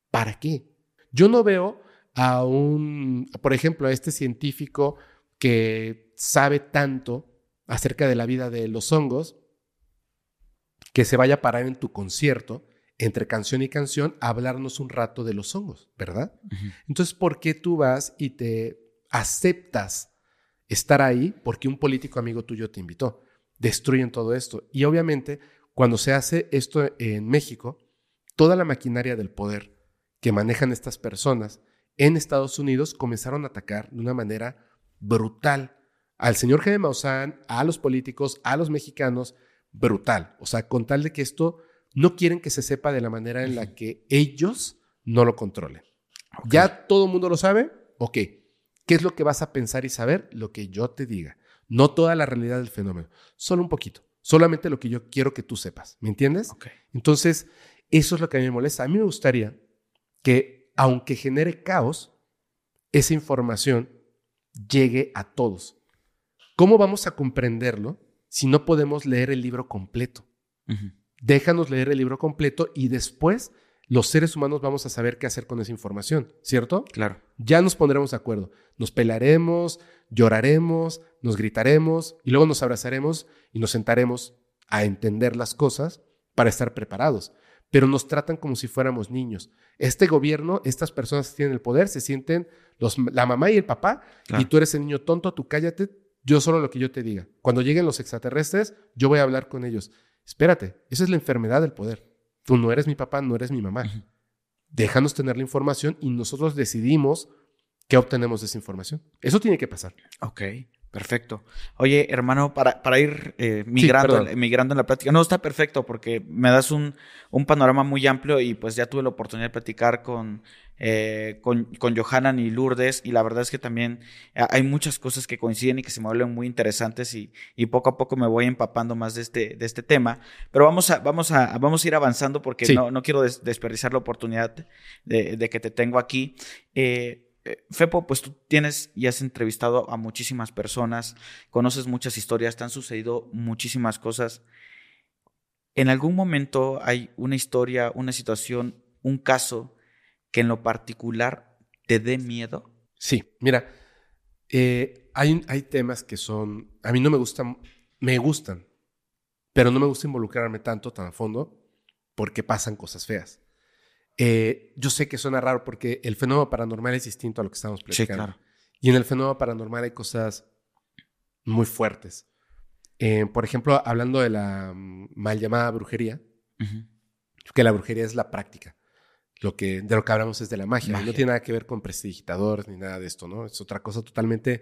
Speaker 2: ¿Para qué? Yo no veo a un, por ejemplo, a este científico que sabe tanto acerca de la vida de los hongos, que se vaya a parar en tu concierto, entre canción y canción, hablarnos un rato de los hongos, ¿verdad? Entonces, ¿por qué tú vas y te aceptas estar ahí porque un político amigo tuyo te invitó? Destruyen todo esto. Y obviamente, cuando se hace esto en México, toda la maquinaria del poder que manejan estas personas en Estados Unidos comenzaron a atacar de una manera brutal al señor Jaime Maussan, a los políticos, a los mexicanos, brutal. O sea, con tal de que esto no quieren que se sepa de la manera en la que ellos no lo controlen. ¿Ya todo el mundo lo sabe? Ok. ¿Qué es lo que vas a pensar y saber? Lo que yo te diga. No toda la realidad del fenómeno, solo un poquito. Solamente lo que yo quiero que tú sepas. ¿Me entiendes?
Speaker 3: Ok.
Speaker 2: Entonces, eso es lo que a mí me molesta. A mí me gustaría que, aunque genere caos, esa información llegue a todos. ¿Cómo vamos a comprenderlo si no podemos leer el libro completo? Déjanos leer el libro completo y después los seres humanos vamos a saber qué hacer con esa información, ¿cierto?
Speaker 3: Claro.
Speaker 2: Ya nos pondremos de acuerdo. Nos pelaremos, lloraremos, nos gritaremos y luego nos abrazaremos y nos sentaremos a entender las cosas para estar preparados. Pero nos tratan como si fuéramos niños. Este gobierno, estas personas que tienen el poder, se sienten los, la mamá y el papá
Speaker 3: Claro.
Speaker 2: y tú eres el niño tonto, tú cállate, yo solo lo que yo te diga. Cuando lleguen los extraterrestres, yo voy a hablar con ellos. Espérate, esa es la enfermedad del poder. Tú no eres mi papá, no eres mi mamá. Déjanos tener la información y nosotros decidimos qué obtenemos de esa información. Eso tiene que pasar.
Speaker 3: Ok, perfecto. Oye, hermano, para, para ir eh, migrando, migrando en la plática, no, está perfecto porque me das un, un panorama muy amplio y pues ya tuve la oportunidad de platicar con, eh, con, con Johanan y Lourdes y la verdad es que también hay muchas cosas que coinciden y que se me vuelven muy interesantes y, y poco a poco me voy empapando más de este, de este tema. Pero vamos a, vamos a, vamos a ir avanzando porque
Speaker 2: Sí.
Speaker 3: no, no quiero des- desperdiciar la oportunidad de, de que te tengo aquí. Eh, Fepo, pues tú tienes y has entrevistado a muchísimas personas, conoces muchas historias, te han sucedido muchísimas cosas. ¿En algún momento hay una historia, una situación, un caso que en lo particular te dé miedo?
Speaker 2: Sí, mira, eh, hay, hay temas que son, a mí no me gustan, me gustan, pero no me gusta involucrarme tanto, tan a fondo, porque pasan cosas feas. Eh, yo sé que suena raro porque el fenómeno paranormal es distinto a lo que estamos platicando. Y en el fenómeno paranormal hay cosas muy fuertes. Eh, por ejemplo, hablando de la mm, mal llamada brujería, que la brujería es la práctica. Lo que, de lo que hablamos es de la magia.
Speaker 3: Magia.
Speaker 2: No tiene nada que ver con prestidigitadores ni nada de esto, ¿no? Es otra cosa totalmente,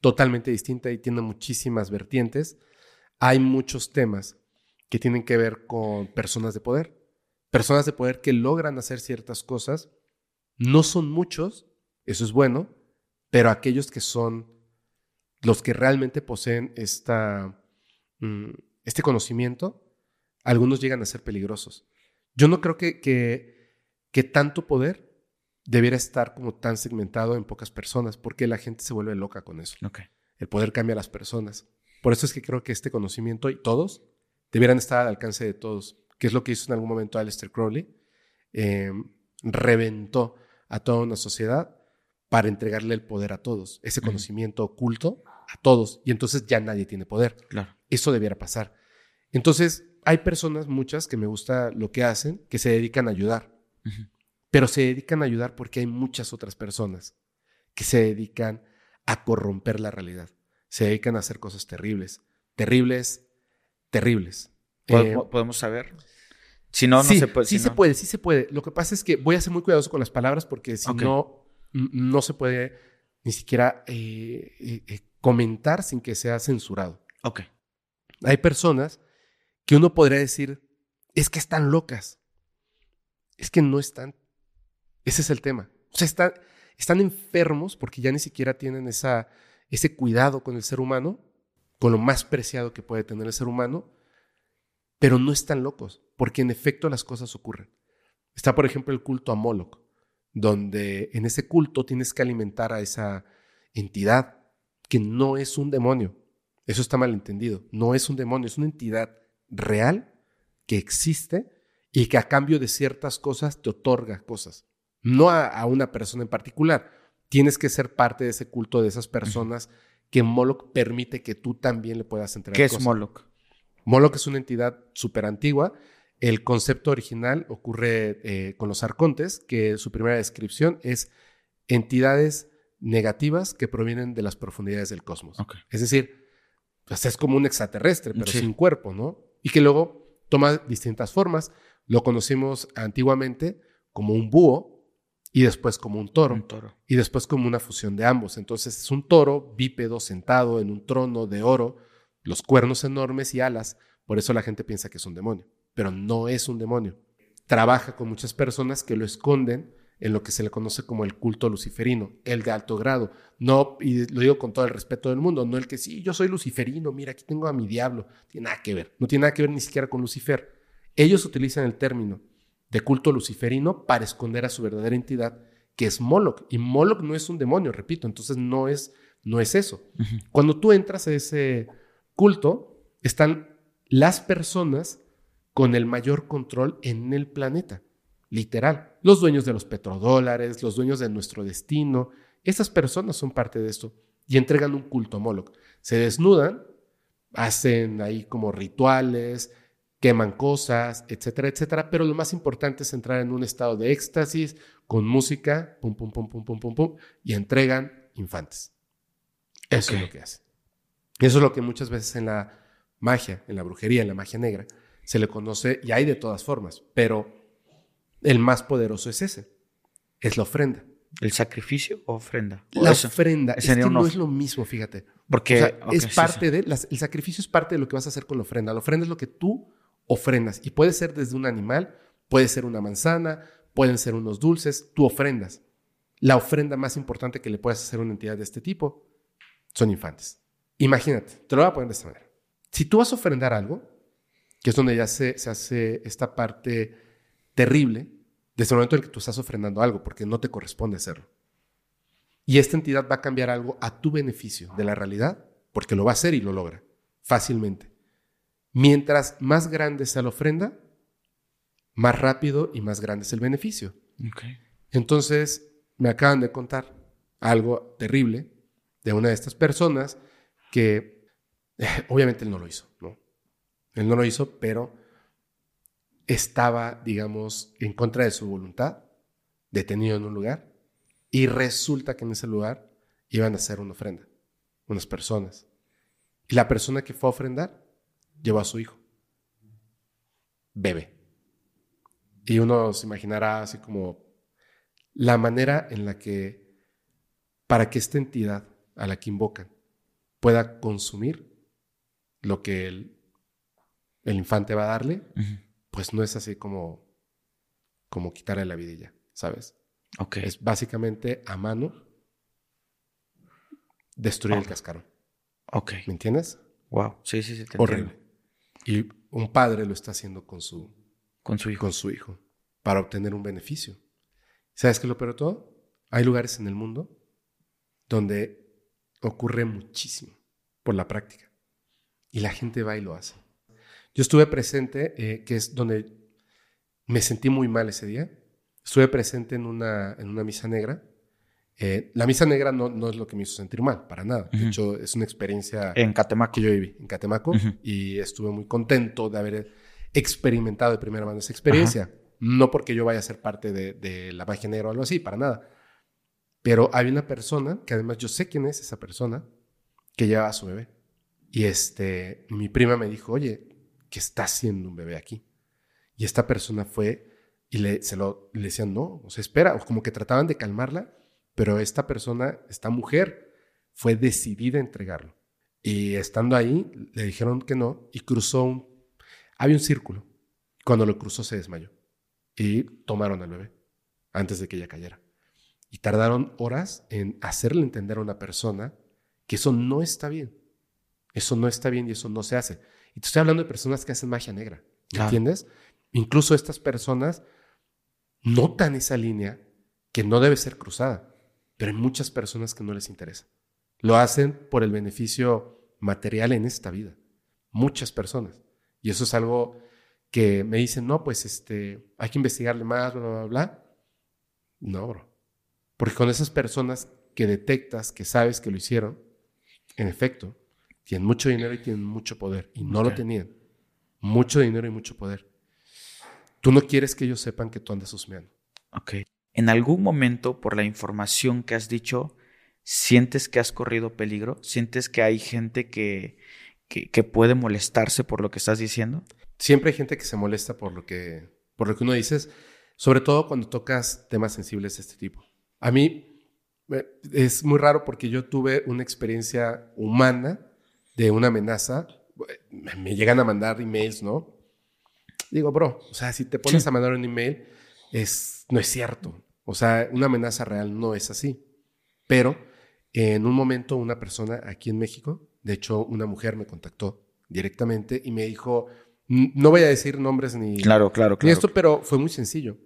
Speaker 2: totalmente distinta y tiene muchísimas vertientes. Hay muchos temas que tienen que ver con personas de poder. Personas de poder que logran hacer ciertas cosas. No son muchos, eso es bueno, pero aquellos que son los que realmente poseen esta, mm, este conocimiento, algunos llegan a ser peligrosos. Yo no creo que, que, que tanto poder debiera estar como tan segmentado en pocas personas, porque la gente se vuelve loca con eso. El poder cambia a las personas. Por eso es que creo que este conocimiento y todos debieran estar al alcance de todos, que es lo que hizo en algún momento Aleister Crowley. Eh, reventó a toda una sociedad para entregarle el poder a todos, ese conocimiento oculto a todos, y entonces ya nadie tiene poder.
Speaker 3: Claro.
Speaker 2: Eso debiera pasar. Entonces, hay personas, muchas, que me gusta lo que hacen, que se dedican a ayudar, pero se dedican a ayudar porque hay muchas otras personas que se dedican a corromper la realidad, se dedican a hacer cosas terribles, terribles, terribles.
Speaker 3: ¿Pod-
Speaker 2: Eh,
Speaker 3: ¿Podemos saber? Si no, no
Speaker 2: sí,
Speaker 3: se puede.
Speaker 2: sí
Speaker 3: si
Speaker 2: se puede, sí se puede. Lo que pasa es que voy a ser muy cuidadoso con las palabras porque si no, no se puede ni siquiera eh, eh, comentar sin que sea censurado.
Speaker 3: Ok.
Speaker 2: Hay personas que uno podría decir, es que están locas. Es que no están. Ese es el tema. O sea, están, están enfermos porque ya ni siquiera tienen esa, ese cuidado con el ser humano, con lo más preciado que puede tener el ser humano, pero no están locos, porque en efecto las cosas ocurren. Está, por ejemplo, el culto a Moloch, donde en ese culto tienes que alimentar a esa entidad que no es un demonio. Eso está mal entendido. No es un demonio, es una entidad real que existe y que a cambio de ciertas cosas te otorga cosas. No a, una persona en particular. Tienes que ser parte de ese culto de esas personas que Moloch permite que tú también le puedas entregar.
Speaker 3: ¿Qué es Moloch?
Speaker 2: Moloch es una entidad súper antigua. El concepto original ocurre eh, con los arcontes, que su primera descripción es entidades negativas que provienen de las profundidades del cosmos. Es decir, pues es como un extraterrestre, pero sin cuerpo, ¿no? Y que luego toma distintas formas. Lo conocimos antiguamente como un búho y después como un toro,
Speaker 3: un toro.
Speaker 2: Y después como una fusión de ambos. Entonces es un toro bípedo sentado en un trono de oro, los cuernos enormes y alas. Por eso la gente piensa que es un demonio, pero no es un demonio. Trabaja con muchas personas que lo esconden en lo que se le conoce como el culto luciferino, el de alto grado. No, y lo digo con todo el respeto del mundo, no el que sí, yo soy luciferino, mira, aquí tengo a mi diablo. Tiene nada que ver, no tiene nada que ver ni siquiera con Lucifer. Ellos utilizan el término de culto luciferino para esconder a su verdadera entidad, que es Moloch. Y Moloch no es un demonio, repito, entonces no es, no es eso. Cuando tú entras a ese culto, están las personas con el mayor control en el planeta literal. Los dueños de los petrodólares, los dueños de nuestro destino, esas personas son parte de esto y entregan un culto a Moloch. Se desnudan, hacen ahí como rituales, queman cosas, etcétera, etcétera, pero lo más importante es entrar en un estado de éxtasis con música, pum, pum, pum, pum, pum, pum, pum, y entregan infantes. Eso es lo que hacen. Eso es lo que muchas veces en la magia, en la brujería, en la magia negra, se le conoce, y hay de todas formas, pero el más poderoso es ese, es la ofrenda.
Speaker 3: ¿El sacrificio o ofrenda?
Speaker 2: La ofrenda, es que no es lo mismo, fíjate.
Speaker 3: Porque
Speaker 2: es parte de, el sacrificio es parte de lo que vas a hacer con la ofrenda. La ofrenda es lo que tú ofrendas y puede ser desde un animal, puede ser una manzana, pueden ser unos dulces, tú ofrendas. La ofrenda más importante que le puedes hacer a una entidad de este tipo son infantes. Imagínate, te lo voy a poner de esta manera. Si tú vas a ofrendar algo, que es donde ya se, se hace esta parte terrible desde el momento en que tú estás ofrendando algo, porque no te corresponde hacerlo. Y esta entidad va a cambiar algo a tu beneficio de la realidad, porque lo va a hacer y lo logra fácilmente. Mientras más grande sea la ofrenda, más rápido y más grande es el beneficio. Entonces, me acaban de contar algo terrible de una de estas personas que, obviamente, él no lo hizo, ¿no? Él no lo hizo, pero estaba, digamos, en contra de su voluntad, detenido en un lugar, y resulta que en ese lugar iban a hacer una ofrenda, unas personas. Y la persona que fue a ofrendar llevó a su hijo, bebé. Y uno se imaginará así como la manera en la que, para que esta entidad a la que invocan pueda consumir lo que el, el infante va a darle, pues no es así como, como quitarle la vidilla, ¿sabes?
Speaker 3: Ok.
Speaker 2: Es básicamente a mano destruir el cascarón.
Speaker 3: Ok.
Speaker 2: ¿Me entiendes?
Speaker 3: Wow. Sí, sí, sí. Te
Speaker 2: Horrible. Y un padre lo está haciendo con su,
Speaker 3: con su hijo.
Speaker 2: Con su hijo. Para obtener un beneficio. ¿Sabes qué lo peor de todo? Hay lugares en el mundo donde ocurre muchísimo por la práctica. Y la gente va y lo hace. Yo estuve presente, eh, que es donde me sentí muy mal ese día. Estuve presente en una, en una misa negra. Eh, la misa negra no, no, es lo que me hizo sentir mal, para nada. De hecho, es una experiencia
Speaker 3: en Catemaco.
Speaker 2: que yo viví en Catemaco y estuve muy contento de haber experimentado de primera mano esa experiencia. No porque yo vaya a ser parte de, de la magia negra o algo así, para nada. Pero hay una persona, que además yo sé quién es esa persona, que lleva a su bebé. Y este, mi prima me dijo, oye, ¿qué está haciendo un bebé aquí? Y esta persona fue y le, se lo, le decían, no, o sea, espera, o como que trataban de calmarla, pero esta persona, esta mujer, fue decidida a entregarlo. Y estando ahí, le dijeron que no y cruzó un... Había un círculo. Cuando lo cruzó se desmayó. Y tomaron al bebé antes de que ella cayera. Y tardaron horas en hacerle entender a una persona que eso no está bien. Eso no está bien y eso no se hace. Y te estoy hablando de personas que hacen magia negra, ¿me entiendes? Incluso estas personas notan esa línea que no debe ser cruzada, pero hay muchas personas que no les interesa. Lo hacen por el beneficio material en esta vida. Muchas personas. Y eso es algo que me dicen, no, pues este, hay que investigarle más, bla, bla, bla. No, bro. Porque con esas personas que detectas, que sabes que lo hicieron, en efecto, tienen mucho dinero y tienen mucho poder. Y no lo tenían. Mucho dinero y mucho poder. Tú no quieres que ellos sepan que tú andas husmeando.
Speaker 3: Ok. ¿En algún momento, por la información que has dicho, sientes que has corrido peligro? ¿Sientes que hay gente que, que, puede molestarse por lo que estás diciendo?
Speaker 2: Siempre hay gente que se molesta por lo que, por lo que uno dices, sobre todo cuando tocas temas sensibles de este tipo. A mí es muy raro porque yo tuve una experiencia humana de una amenaza. Me llegan a mandar emails, ¿no? Digo, bro, o sea, si te pones a mandar un email, es, no es cierto. O sea, una amenaza real no es así. Pero en un momento una persona aquí en México, de hecho una mujer me contactó directamente y me dijo, no voy a decir nombres ni,
Speaker 3: claro, claro, claro.
Speaker 2: esto, pero fue muy sencillo.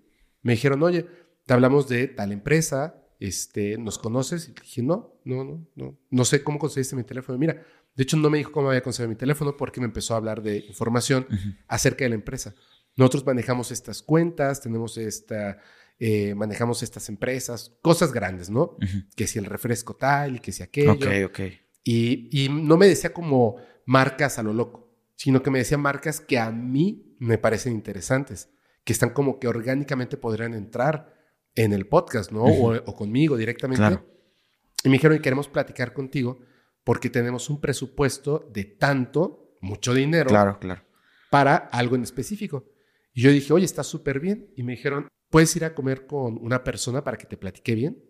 Speaker 2: Me dijeron, oye, te hablamos de tal empresa, este, ¿nos conoces? Y dije, no, no, no, no, no sé cómo conseguiste mi teléfono. Mira, de hecho no me dijo cómo había conseguido mi teléfono porque me empezó a hablar de información acerca de la empresa. Nosotros manejamos estas cuentas, tenemos esta, eh, manejamos estas empresas, cosas grandes, ¿no? Que si el refresco tal y que si aquello.
Speaker 3: Ok, ok.
Speaker 2: Y, y no me decía como marcas a lo loco, sino que me decía marcas que a mí me parecen interesantes, que están como que orgánicamente podrían entrar en el podcast, ¿no? o, conmigo directamente. Y me dijeron, y queremos platicar contigo porque tenemos un presupuesto de tanto, mucho dinero.
Speaker 3: Claro, claro.
Speaker 2: Para algo en específico. Y yo dije, oye, está súper bien. Y me dijeron, ¿puedes ir a comer con una persona para que te platique bien?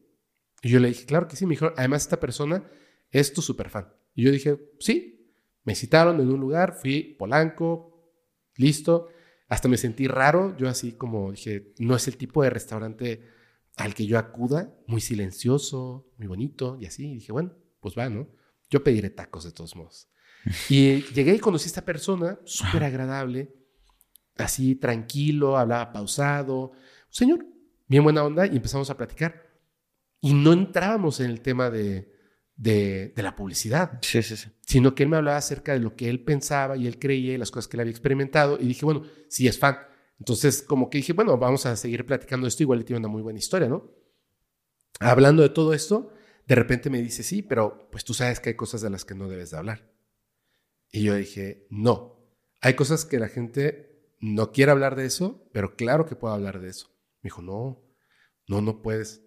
Speaker 2: Y yo le dije, claro que sí. Me dijeron, además esta persona es tu súper fan. Y yo dije, sí. Me citaron en un lugar, fui Polanco, listo. Hasta me sentí raro. Yo así como dije, no es el tipo de restaurante al que yo acuda, muy silencioso, muy bonito y así. Y dije, bueno, pues va, ¿no? Yo pediré tacos de todos modos. Y llegué y conocí a esta persona, súper agradable, así tranquilo, hablaba pausado. Señor, bien buena onda, y empezamos a platicar. Y no entrábamos en el tema de, de, la publicidad.
Speaker 3: Sí, sí, sí.
Speaker 2: Sino que él me hablaba acerca de lo que él pensaba y él creía y las cosas que él había experimentado. Y dije, bueno, sí es fan. Entonces, como que dije, bueno, vamos a seguir platicando esto. Igual tiene una muy buena historia, ¿no? Hablando de todo esto, de repente me dice, sí, pero pues tú sabes que hay cosas de las que no debes de hablar. Y yo dije, no. Hay cosas que la gente no quiere hablar de eso, pero claro que puedo hablar de eso. Me dijo, no, no, no puedes,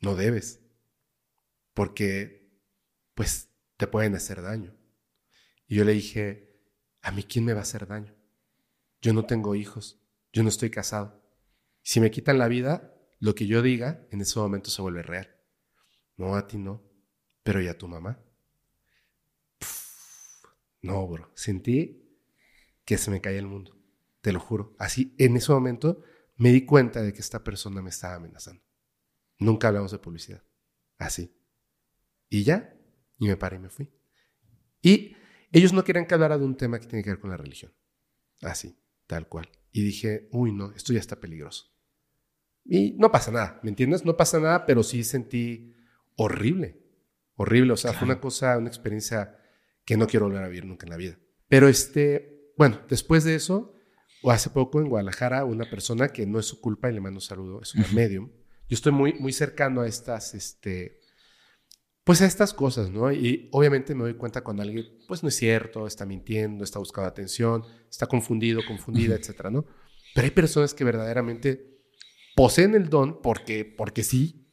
Speaker 2: no debes. Porque pues te pueden hacer daño. Y yo le dije, ¿a mí quién me va a hacer daño? Yo no tengo hijos, yo no estoy casado. Si me quitan la vida, lo que yo diga en ese momento se vuelve real. No, a ti no, pero ya a tu mamá. no, bro, sentí que se me caía el mundo, te lo juro. Así, en ese momento me di cuenta de que esta persona me estaba amenazando. Nunca hablamos de publicidad. Así. Y ya, y me paré y me fui. Y ellos no querían que hablara de un tema que tiene que ver con la religión. Así, tal cual. Y dije, uy, no, esto ya está peligroso. Y no pasa nada, ¿me entiendes? No pasa nada, pero sí sentí horrible, horrible. O sea, fue una cosa, una experiencia que no quiero volver a vivir nunca en la vida. Pero este, bueno, después de eso, o hace poco en Guadalajara, una persona que no es su culpa y le mando un saludo, es una medium. Yo estoy muy, muy cercano a estas, este, pues estas cosas, ¿no? Y obviamente me doy cuenta cuando alguien, pues no es cierto, está mintiendo, está buscando atención, está confundido, confundida, etcétera, ¿no? Pero hay personas que verdaderamente poseen el don porque, porque sí,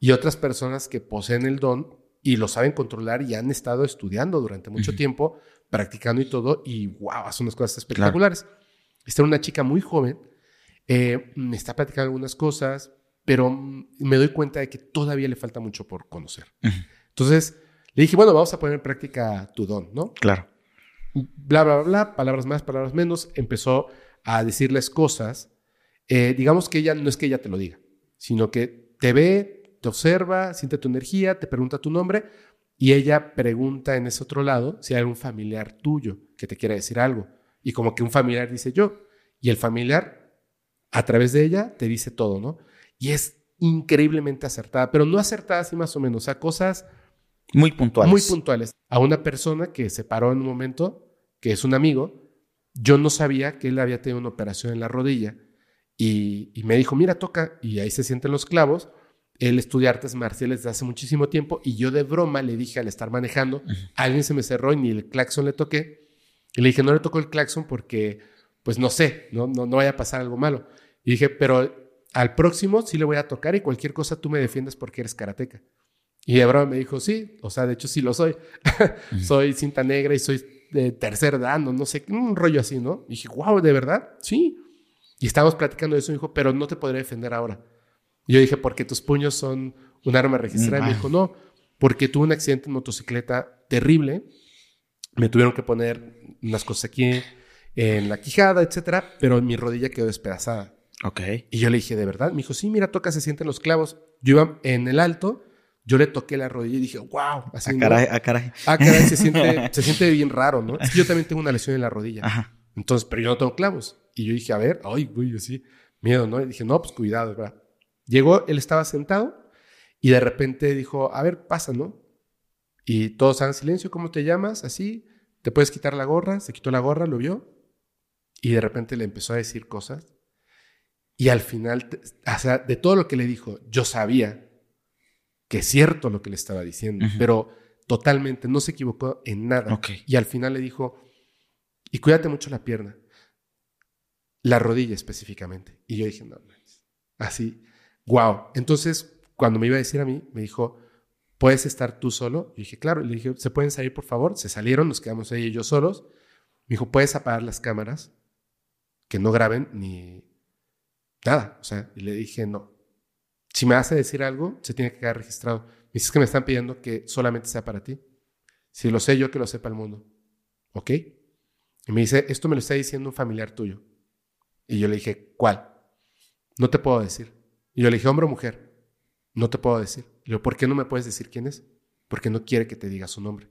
Speaker 2: y otras personas que poseen el don y lo saben controlar y han estado estudiando durante mucho tiempo, practicando y todo, y wow, son unas cosas espectaculares. Esta una chica muy joven, eh, me está platicando algunas cosas, pero me doy cuenta de que todavía le falta mucho por conocer. Entonces, le dije, bueno, vamos a poner en práctica tu don, ¿no?
Speaker 3: Claro.
Speaker 2: Bla, bla, bla, palabras más, palabras menos. Empezó a decirles cosas. Eh, digamos que ella no es que ella te lo diga, sino que te ve, te observa, siente tu energía, te pregunta tu nombre y ella pregunta en ese otro lado si hay algún familiar tuyo que te quiera decir algo. Y como que un familiar dice yo, y el familiar a través de ella te dice todo, ¿no? Y es increíblemente acertada, pero no acertada así más o menos, a cosas
Speaker 3: muy puntuales.
Speaker 2: Muy puntuales. A una persona que se paró en un momento, que es un amigo, yo no sabía que él había tenido una operación en la rodilla y, me dijo, mira, toca, y ahí se sienten los clavos. Él estudia artes marciales desde hace muchísimo tiempo y yo de broma le dije al estar manejando, alguien se me cerró y ni el claxon le toqué. Y le dije, no le tocó el claxon porque, pues no sé, no, no, no vaya a pasar algo malo. Y dije, pero al próximo sí le voy a tocar y cualquier cosa tú me defiendes porque eres karateca. Y broma me dijo, sí, o sea, de hecho sí lo soy. soy cinta negra y soy de tercer dan, no, sé, un rollo así, ¿no? Y dije, wow, ¿de verdad? Sí. Y estábamos platicando de eso, y dijo, pero no te podré defender ahora. Y yo dije, porque tus puños son un arma registrada. Y me dijo, no, porque tuve un accidente en motocicleta terrible. Me tuvieron que poner unas cosas aquí en la quijada, etcétera, pero mi rodilla quedó despedazada.
Speaker 3: Ok.
Speaker 2: Y yo le dije, ¿de verdad? Me dijo, sí, mira, toca, se sienten los clavos. Yo iba en el alto, yo le toqué la rodilla y dije, wow.
Speaker 3: Así, a caray, a caray.
Speaker 2: Ah, caray, se siente, se siente bien raro, ¿no? yo también tengo una lesión en la rodilla. Ajá. Entonces, pero yo no tengo clavos. Y yo dije, a ver, ay, güey, yo sí, miedo, ¿no? Y dije, no, pues cuidado, ¿verdad? Llegó, él estaba sentado y de repente dijo, a ver, pasa, ¿no? Y todos hagan silencio, ¿cómo te llamas? Así, te puedes quitar la gorra, se quitó la gorra, lo vio y de repente le empezó a decir cosas y al final, o sea, de todo lo que le dijo, yo sabía que es cierto lo que le estaba diciendo, pero totalmente no se equivocó en nada. Y al final le dijo, y cuídate mucho la pierna, la rodilla específicamente. Y yo dije, no, así, wow. Entonces, cuando me iba a decir a mí, me dijo, ¿puedes estar tú solo? Y dije, claro. Y le dije, ¿se pueden salir, por favor? Se salieron, nos quedamos ella y yo solos. Me dijo, ¿puedes apagar las cámaras? Que no graben ni, nada. O sea, y le dije, no. Si me hace decir algo, se tiene que quedar registrado. Me dices que me están pidiendo que solamente sea para ti. Si lo sé yo, que lo sepa el mundo. ¿Ok? Y me dice, esto me lo está diciendo un familiar tuyo. Y yo le dije, ¿cuál? No te puedo decir. Y yo le dije, hombre o mujer. No te puedo decir. Y yo, ¿por qué no me puedes decir quién es? Porque no quiere que te diga su nombre.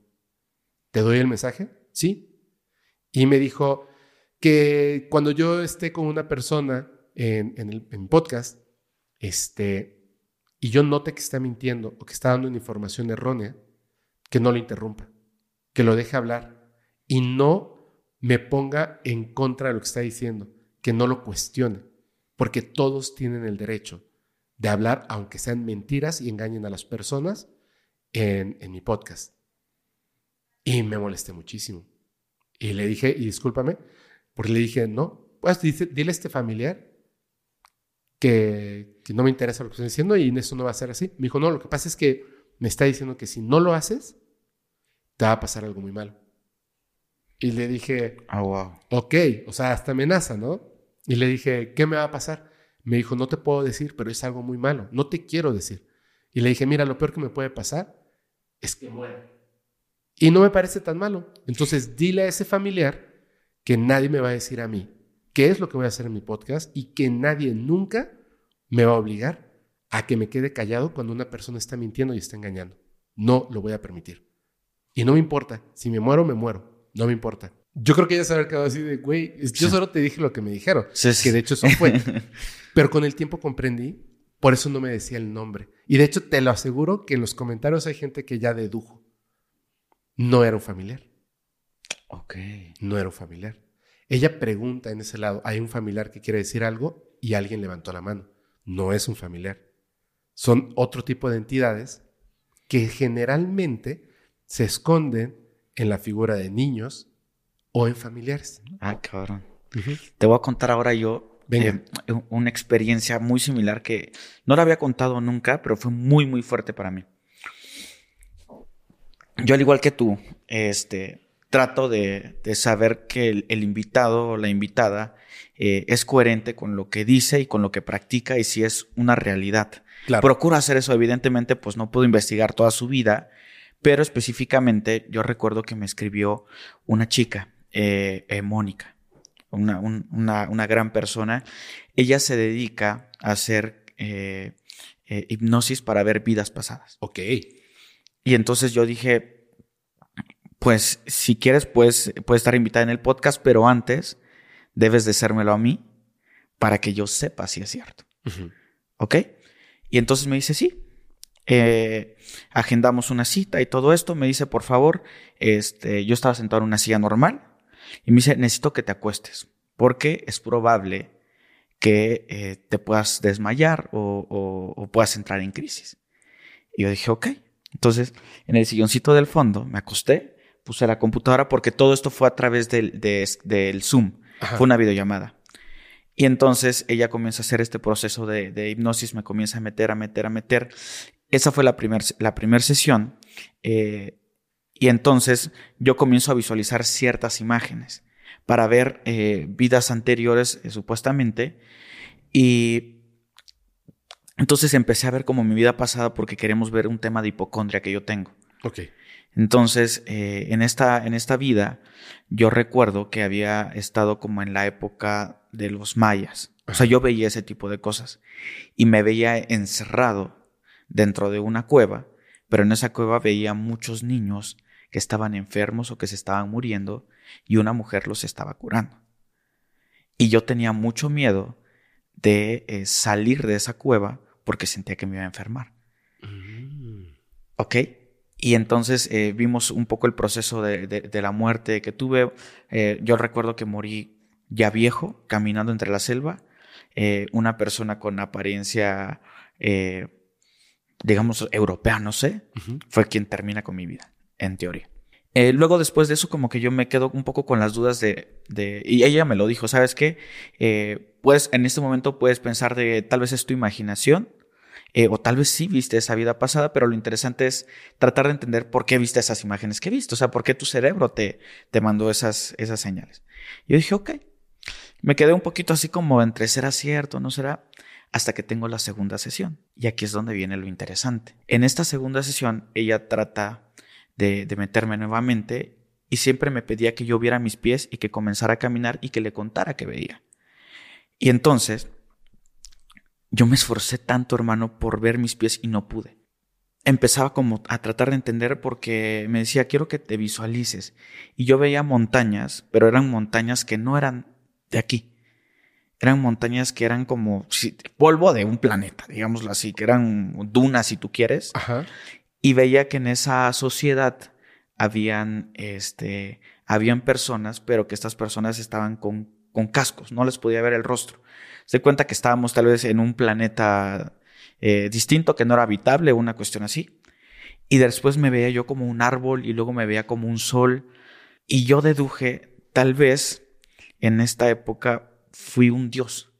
Speaker 2: ¿Te doy el mensaje? Sí. Y me dijo que cuando yo esté con una persona en, el podcast, este, y yo note que está mintiendo o que está dando una información errónea, que no lo interrumpa, que lo deje hablar y no me ponga en contra de lo que está diciendo, que no lo cuestione, porque todos tienen el derecho de hablar, aunque sean mentiras y engañen a las personas, en, en mi podcast. Y me molesté muchísimo. Y le dije, y discúlpame, porque le dije, no, pues dile a este familiar que, no me interesa lo que estoy diciendo y eso no va a ser así. Me dijo, no, lo que pasa es que me está diciendo que si no lo haces, te va a pasar algo muy malo. Y le dije,
Speaker 3: ah, wow.
Speaker 2: Ok, o sea, hasta amenaza, ¿no? Y le dije, ¿qué me va a pasar? Me dijo, no te puedo decir, pero es algo muy malo, no te quiero decir. Y le dije, mira, lo peor que me puede pasar es que muera. Y no me parece tan malo. Entonces, dile a ese familiar que nadie me va a decir a mí qué es lo que voy a hacer en mi podcast y que nadie nunca me va a obligar a que me quede callado cuando una persona está mintiendo y está engañando. No lo voy a permitir. Y no me importa. Si me muero, me muero. No me importa. Yo creo que ella se habría quedado así de, güey, yo solo te dije lo que me dijeron. Que de hecho eso fue. Pero con el tiempo comprendí, por eso no me decía el nombre. Y de hecho te lo aseguro que en los comentarios hay gente que ya dedujo. No era un familiar.
Speaker 3: Ok.
Speaker 2: No era un familiar. Ella pregunta en ese lado, hay un familiar que quiere decir algo y alguien levantó la mano. No es un familiar. Son otro tipo de entidades que generalmente se esconden en la figura de niños o en familiares.
Speaker 3: Ah, cabrón. Te voy a contar ahora yo eh, una experiencia muy similar que no la había contado nunca, pero fue muy, muy fuerte para mí. Yo, al igual que tú, este, trato de, saber que el, invitado o la invitada eh, es coherente con lo que dice y con lo que practica y si es una realidad. Procuro hacer eso, evidentemente, pues no puedo investigar toda su vida, pero específicamente yo recuerdo que me escribió una chica, eh, eh, Mónica, una, una, gran persona. Ella se dedica a hacer hipnosis para ver vidas pasadas.
Speaker 2: Ok.
Speaker 3: Y entonces yo dije, pues si quieres, puedes, puedes estar invitada en el podcast, pero antes debes decérmelo a mí para que yo sepa si es cierto. ¿Ok? Y entonces me dice, sí. Eh, agendamos una cita y todo esto. Me dice, por favor, este, yo estaba sentado en una silla normal y me dice, necesito que te acuestes porque es probable que eh, te puedas desmayar o, puedas entrar en crisis. Y yo dije, ok. Entonces, en el silloncito del fondo me acosté, puse la computadora porque todo esto fue a través del, del Zoom. Fue una videollamada. Y entonces ella comienza a hacer este proceso de, hipnosis, me comienza a meter, a meter, a meter. Esa fue la primera la primer sesión. Eh, y entonces yo comienzo a visualizar ciertas imágenes para ver eh, vidas anteriores, eh, supuestamente. Y entonces empecé a ver como mi vida pasada porque queremos ver un tema de hipocondria que yo tengo.
Speaker 2: Ok.
Speaker 3: Entonces, eh, en, esta, en esta vida, yo recuerdo que había estado como en la época de los mayas. O sea, yo veía ese tipo de cosas y me veía encerrado dentro de una cueva, pero en esa cueva veía muchos niños que estaban enfermos o que se estaban muriendo y una mujer los estaba curando. Y yo tenía mucho miedo de eh, salir de esa cueva porque sentía que me iba a enfermar. Mm. ¿Ok? Y entonces eh, vimos un poco el proceso de, la muerte que tuve. Eh, yo recuerdo que morí ya viejo, caminando entre la selva. una persona con apariencia, digamos, europea, no sé, fue quien termina con mi vida, en teoría. Eh, luego después de eso como que yo me quedo un poco con las dudas de, de y ella me lo dijo, ¿sabes qué? Eh, pues en este momento puedes pensar de tal vez es tu imaginación eh, o tal vez sí viste esa vida pasada, pero lo interesante es tratar de entender por qué viste esas imágenes que viste, o sea, por qué tu cerebro te, te mandó esas, esas señales. Yo dije, ok, me quedé un poquito así como entre será cierto, no será, hasta que tengo la segunda sesión. Y aquí es donde viene lo interesante. En esta segunda sesión, ella trata de, meterme nuevamente y siempre me pedía que yo viera mis pies y que comenzara a caminar y que le contara que veía. Y entonces yo me esforcé tanto, hermano, por ver mis pies y no pude. Empezaba como a tratar de entender porque me decía, quiero que te visualices. Y yo veía montañas, pero eran montañas que no eran de aquí. Eran montañas que eran como polvo de un planeta, digámoslo así, que eran dunas si tú quieres. Ajá y veía que en esa sociedad habían, este, habían personas, pero que estas personas estaban con, con cascos, no les podía ver el rostro. Se cuenta que estábamos tal vez en un planeta eh, distinto, que no era habitable, una cuestión así. Y después me veía yo como un árbol y luego me veía como un sol. Y yo deduje, tal vez en esta época fui un dios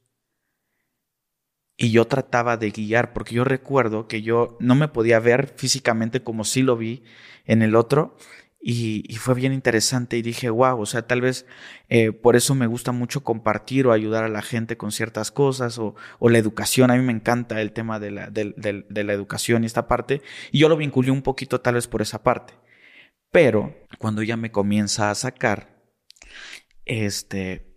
Speaker 3: y yo trataba de guiar, porque yo recuerdo que yo no me podía ver físicamente como sí lo vi en el otro, y, fue bien interesante y dije, wow, o sea, tal vez eh, por eso me gusta mucho compartir o ayudar a la gente con ciertas cosas o, la educación, a mí me encanta el tema de la, de la educación y esta parte, y yo lo vinculé un poquito tal vez por esa parte, pero cuando ella me comienza a sacar, este,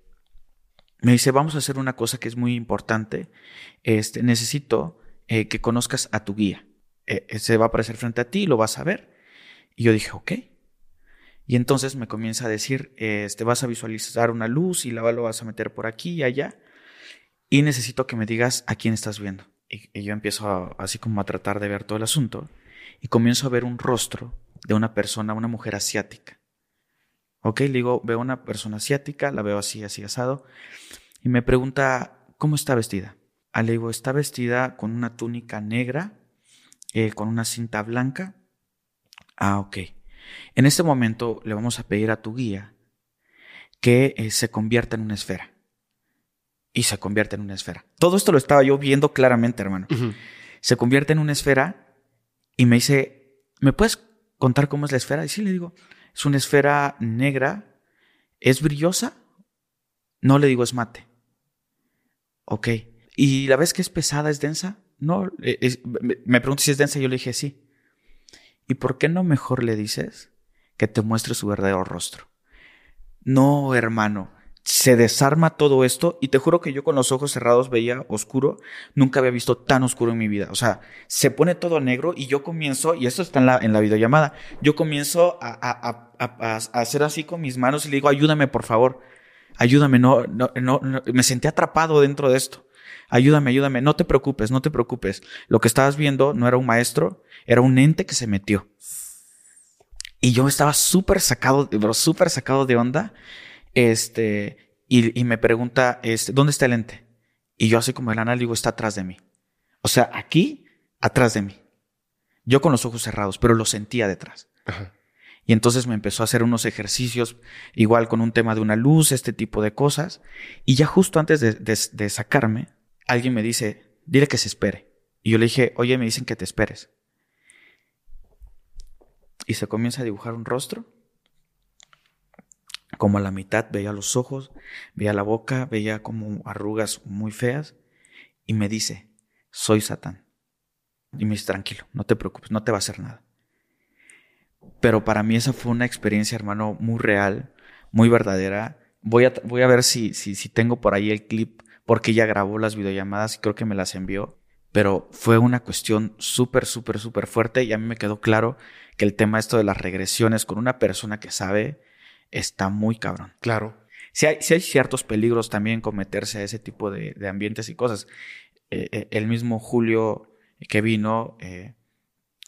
Speaker 3: me dice, vamos a hacer una cosa que es muy importante. Este, necesito eh, que conozcas a tu guía. Eh, se va a aparecer frente a ti y lo vas a ver. Y yo dije, ok. Y entonces me comienza a decir, este, vas a visualizar una luz y la lo vas a meter por aquí y allá. Y necesito que me digas a quién estás viendo. Y, yo empiezo así como a tratar de ver todo el asunto. Y comienzo a ver un rostro de una persona, una mujer asiática. Ok, le digo, veo una persona asiática, la veo así, así asado, y me pregunta, ¿cómo está vestida? Ah, le digo, está vestida con una túnica negra, eh, con una cinta blanca. Ah, ok. En este momento le vamos a pedir a tu guía que eh, se convierta en una esfera. Y se convierte en una esfera. Todo esto lo estaba yo viendo claramente, hermano. Se convierte en una esfera y me dice, ¿me puedes contar cómo es la esfera? Y sí, le digo, es una esfera negra. ¿Es brillosa? No le digo es mate. Ok. ¿Y la vez que es pesada es densa? No. Eh, me pregunto si es densa y yo le dije sí. ¿Y por qué no mejor le dices que te muestre su verdadero rostro? No, hermano. se desarma todo esto y te juro que yo con los ojos cerrados veía oscuro, nunca había visto tan oscuro en mi vida. O sea, se pone todo negro y yo comienzo, y esto está en la, en la videollamada, yo comienzo a, a, a, a, hacer así con mis manos y le digo, ayúdame por favor, ayúdame, no, no, no, me sentí atrapado dentro de esto. Ayúdame, ayúdame, no te preocupes, no te preocupes. Lo que estabas viendo no era un maestro, era un ente que se metió. Y yo estaba súper sacado, súper sacado de onda. Este, y, me pregunta, este, ¿dónde está el ente? Y yo así como el anal digo, está atrás de mí. O sea, aquí, atrás de mí. Yo con los ojos cerrados, pero lo sentía detrás. Y entonces me empezó a hacer unos ejercicios, igual con un tema de una luz, este tipo de cosas. Y ya justo antes de, de sacarme, alguien me dice, dile que se espere. Y yo le dije, oye, me dicen que te esperes. Y se comienza a dibujar un rostro como a la mitad veía los ojos, veía la boca, veía como arrugas muy feas y me dice, soy Satán. Y me dice, tranquilo, no te preocupes, no te va a hacer nada. Pero para mí esa fue una experiencia, hermano, muy real, muy verdadera. Voy a, voy a ver si, si, si tengo por ahí el clip, porque ella grabó las videollamadas y creo que me las envió. Pero fue una cuestión súper, súper, súper fuerte y a mí me quedó claro que el tema esto de las regresiones con una persona que sabe, está muy cabrón.
Speaker 2: Claro.
Speaker 3: Si hay, hay ciertos peligros también con meterse a ese tipo de, ambientes y cosas. Eh, eh, el mismo Julio que vino eh,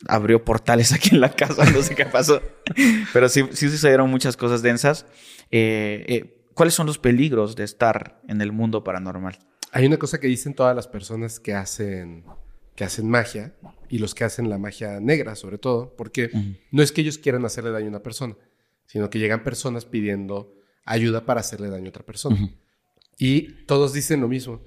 Speaker 3: abrió portales aquí en la casa, no sé qué pasó. Pero sí, sí sucedieron muchas cosas densas. ¿Cuáles son los peligros de estar en el mundo paranormal?
Speaker 2: Hay una cosa que dicen todas las personas que hacen, que hacen magia y los que hacen la magia negra, sobre todo, porque no es que ellos quieran hacerle daño a una persona, sino que llegan personas pidiendo ayuda para hacerle daño a otra persona. Y todos dicen lo mismo.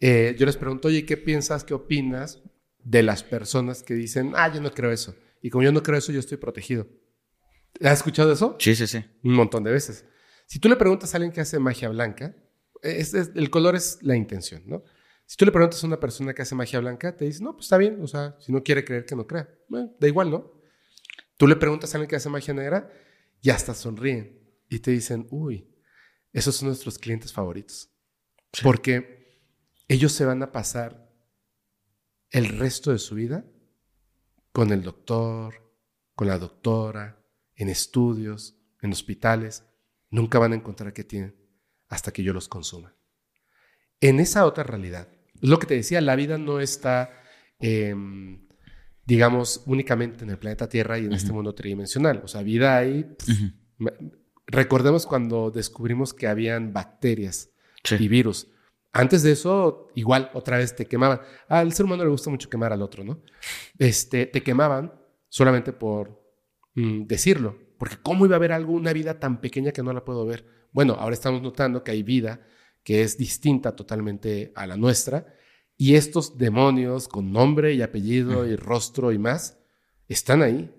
Speaker 2: Eh, yo les pregunto, oye, ¿qué piensas, qué opinas de las personas que dicen, ah, yo no creo eso? Y como yo no creo eso, yo estoy protegido. ¿Has escuchado eso?
Speaker 3: Sí, sí, sí.
Speaker 2: Un montón de veces. Si tú le preguntas a alguien que hace magia blanca, el color es la intención, ¿no? Si tú le preguntas a una persona que hace magia blanca, te dice, no, pues está bien, o sea, si no quiere creer que no crea, da igual, ¿no? Tú le preguntas a alguien que hace magia negra, y hasta sonríen y te dicen, uy, esos son nuestros clientes favoritos. Porque ellos se van a pasar el resto de su vida con el doctor, con la doctora, en estudios, en hospitales. Nunca van a encontrar qué tienen hasta que yo los consuma. En esa otra realidad, lo que te decía, la vida no está, em, digamos, únicamente en el planeta Tierra y en este mundo tridimensional. O sea, vida hay. Recordemos cuando descubrimos que habían bacterias y virus. Antes de eso, igual, otra vez te quemaban. Al ser humano le gusta mucho quemar al otro, ¿no? Este, te quemaban solamente por mm, decirlo. Porque ¿cómo iba a haber algo, una vida tan pequeña que no la puedo ver? Bueno, ahora estamos notando que hay vida que es distinta totalmente a la nuestra y estos demonios con nombre y apellido y rostro y más están ahí.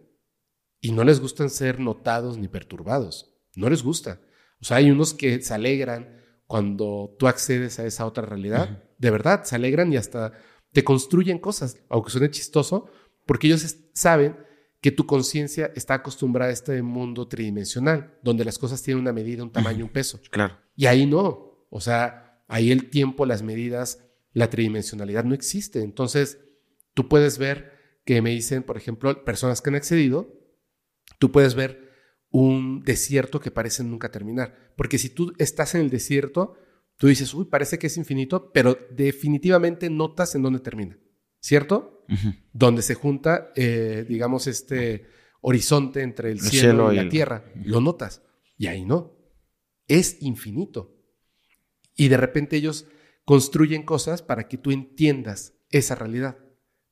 Speaker 2: Y no les gustan ser notados ni perturbados. No les gusta. O sea, hay unos que se alegran cuando tú accedes a esa otra realidad. De verdad, se alegran y hasta te construyen cosas, aunque suene chistoso, porque ellos saben que tu conciencia está acostumbrada a este mundo tridimensional, donde las cosas tienen una medida, un tamaño, un peso.
Speaker 3: Claro.
Speaker 2: Y ahí no. O sea, ahí el tiempo, las medidas la tridimensionalidad no existe. Entonces, tú puedes ver que me dicen, por ejemplo, personas que han accedido, tú puedes ver un desierto que parece nunca terminar. Porque si tú estás en el desierto, tú dices, uy, parece que es infinito, pero definitivamente notas en dónde termina, ¿cierto? Donde se junta, eh, digamos, este horizonte entre el, cielo, y, la tierra. Lo notas. Y ahí no. Es infinito. Y de repente ellos construyen cosas para que tú entiendas esa realidad.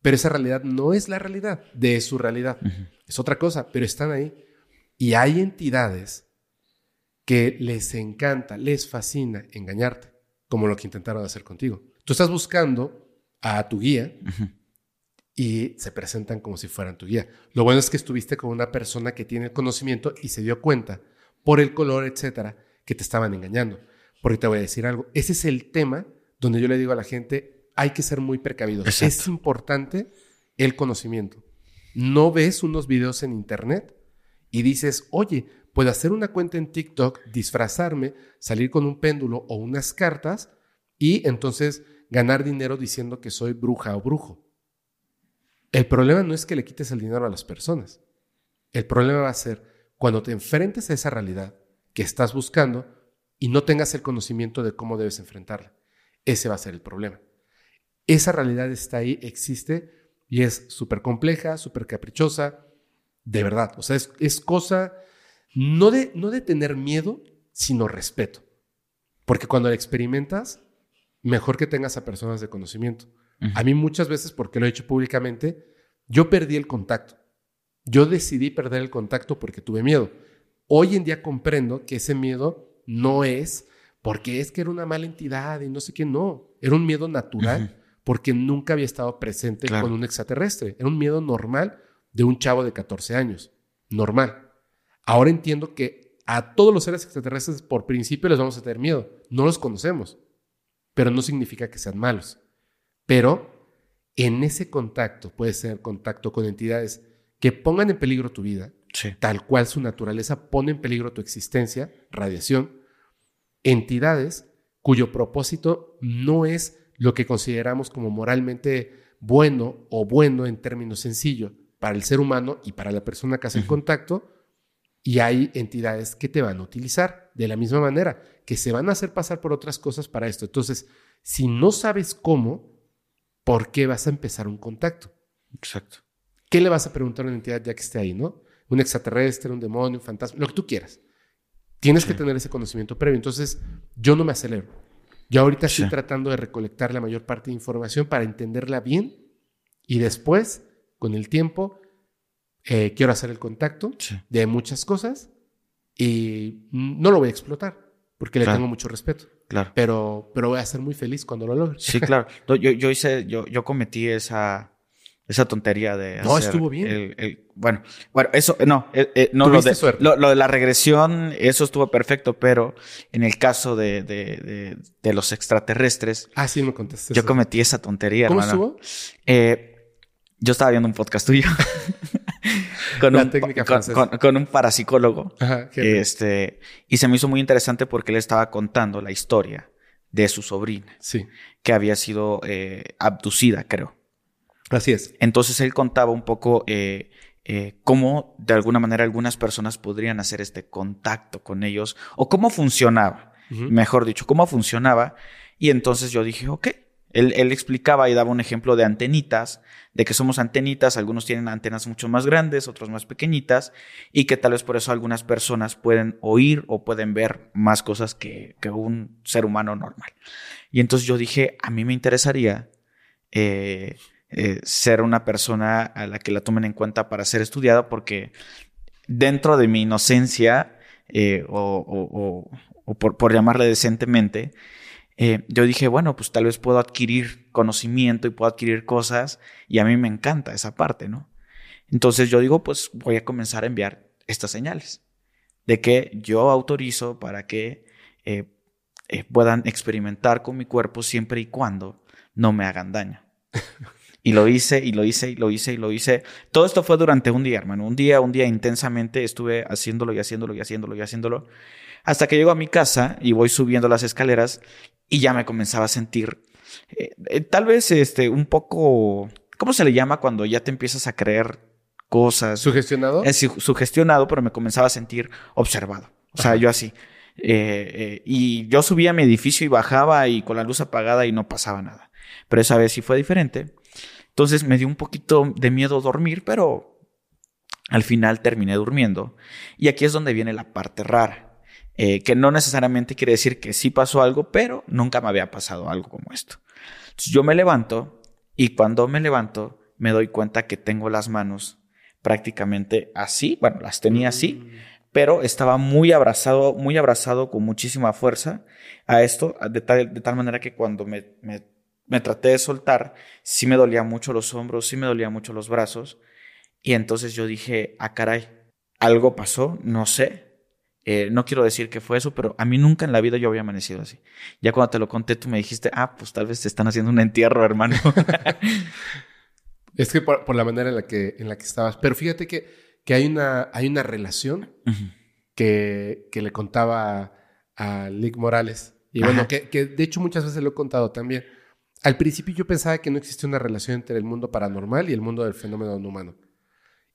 Speaker 2: Pero esa realidad no es la realidad de su realidad. Es otra cosa, pero están ahí. Y hay entidades que les encanta, les fascina engañarte, como lo que intentaron hacer contigo. Tú estás buscando a tu guía y se presentan como si fueran tu guía. Lo bueno es que estuviste con una persona que tiene conocimiento y se dio cuenta por el color, etcétera, que te estaban engañando. Porque te voy a decir algo, ese es el tema donde yo le digo a la gente, hay que ser muy precavidos. Es importante el conocimiento. No ves unos videos en internet y dices, oye, Puedo hacer una cuenta en TikTok, disfrazarme, salir con un péndulo o unas cartas y entonces ganar dinero diciendo que soy bruja o brujo. El problema no es que le quites el dinero a las personas. El problema va a ser cuando te enfrentes a esa realidad que estás buscando y no tengas el conocimiento de cómo debes enfrentarla. Ese va a ser el problema. Esa realidad está ahí, existe y es súper compleja, súper caprichosa, de verdad. O sea, es, cosa no de, no de tener miedo, sino respeto. Porque cuando la experimentas, mejor que tengas a personas de conocimiento. A mí muchas veces, porque lo he hecho públicamente, yo perdí el contacto. Yo decidí perder el contacto porque tuve miedo. Hoy en día comprendo que ese miedo no es porque es que era una mala entidad y no sé qué, no. Era un miedo natural porque nunca había estado presente con un extraterrestre. Era un miedo normal de un chavo de 14 años. Normal. Ahora entiendo que a todos los seres extraterrestres por principio les vamos a tener miedo. No los conocemos, pero no significa que sean malos. Pero en ese contacto, puede ser contacto con entidades que pongan en peligro tu vida, tal cual su naturaleza pone en peligro tu existencia, radiación, entidades cuyo propósito no es lo que consideramos como moralmente bueno o bueno en términos sencillos para el ser humano y para la persona que hace el contacto, y hay entidades que te van a utilizar de la misma manera, que se van a hacer pasar por otras cosas para esto. Entonces, si no sabes cómo, ¿por qué vas a empezar un contacto?
Speaker 3: Exacto.
Speaker 2: ¿Qué le vas a preguntar a una entidad ya que esté ahí, no? Un extraterrestre, un demonio, un fantasma, lo que tú quieras. Tienes que tener ese conocimiento previo. Entonces, yo no me acelero. Yo ahorita estoy tratando de recolectar la mayor parte de información para entenderla bien y después, con el tiempo, eh, quiero hacer el contacto de muchas cosas y no lo voy a explotar porque le tengo mucho respeto.
Speaker 3: Claro.
Speaker 2: Pero, pero voy a ser muy feliz cuando lo logre.
Speaker 3: Sí, claro. Yo, yo hice, yo, yo cometí esa, esa tontería de.
Speaker 2: No, estuvo bien.
Speaker 3: bueno, bueno, eso, no, eh, eh, no lo de, lo, de la regresión, eso estuvo perfecto, pero en el caso de, de, de, los extraterrestres.
Speaker 2: Ah, sí, me contaste.
Speaker 3: Yo cometí esa tontería,
Speaker 2: ¿Cómo estuvo?
Speaker 3: Eh, yo estaba viendo un podcast tuyo. con, un, con, un parapsicólogo. este, y se me hizo muy interesante porque él estaba contando la historia de su sobrina.
Speaker 2: Sí.
Speaker 3: Que había sido eh, abducida, creo.
Speaker 2: Así es.
Speaker 3: Entonces él contaba un poco eh, eh, cómo de alguna manera algunas personas podrían hacer este contacto con ellos o cómo funcionaba, mejor dicho, cómo funcionaba. Y entonces yo dije, ok, él, explicaba y daba un ejemplo de antenitas, de que somos antenitas, algunos tienen antenas mucho más grandes, otros más pequeñitas, y que tal vez por eso algunas personas pueden oír o pueden ver más cosas que, un ser humano normal. Y entonces yo dije, a mí me interesaría eh, eh, ser una persona a la que la tomen en cuenta para ser estudiada, porque dentro de mi inocencia, eh, o, por, por llamarle decentemente, eh, yo dije, bueno, pues tal vez puedo adquirir conocimiento y puedo adquirir cosas y a mí me encanta esa parte, ¿no? Entonces yo digo, pues voy a comenzar a enviar estas señales de que yo autorizo para que eh, eh, puedan experimentar con mi cuerpo siempre y cuando no me hagan daño. Y lo hice, y lo hice, y lo hice, y lo hice. Todo esto fue durante un día, hermano. Un día, un día intensamente estuve haciéndolo y haciéndolo y haciéndolo y haciéndolo. Hasta que llego a mi casa y voy subiendo las escaleras y ya me comenzaba a sentir, eh, eh, tal vez este, un poco, ¿cómo se le llama cuando ya te empiezas a creer cosas?
Speaker 2: ¿Sugestionado?
Speaker 3: Es sugestionado, pero me comenzaba a sentir observado. O sea, yo así. Eh, y yo subía a mi edificio y bajaba y con la luz apagada y no pasaba nada. Pero esa vez sí fue diferente. Entonces me dio un poquito de miedo dormir, pero al final terminé durmiendo. Y aquí es donde viene la parte rara. Eh, que no necesariamente quiere decir que sí pasó algo, pero nunca me había pasado algo como esto. Entonces yo me levanto y cuando me levanto me doy cuenta que tengo las manos prácticamente así, bueno, las tenía así, mm. pero estaba muy abrazado, muy abrazado con muchísima fuerza a esto, de tal, de tal manera que cuando me, me, me traté de soltar, sí me dolía mucho los hombros, sí me dolía mucho los brazos, y entonces yo dije, ah, caray, algo pasó, no sé, eh, no quiero decir que fue eso, pero a mí nunca en la vida yo había amanecido así. Ya cuando te lo conté, tú me dijiste, ah, pues tal vez te están haciendo un entierro, hermano.
Speaker 2: es que por, la manera en la que, en la que estabas. Pero fíjate que, que hay, una, hay una relación que, que le contaba a, Lick Morales. Y bueno, que, que de hecho muchas veces lo he contado también. Al principio yo pensaba que no existía una relación entre el mundo paranormal y el mundo del fenómeno no humano.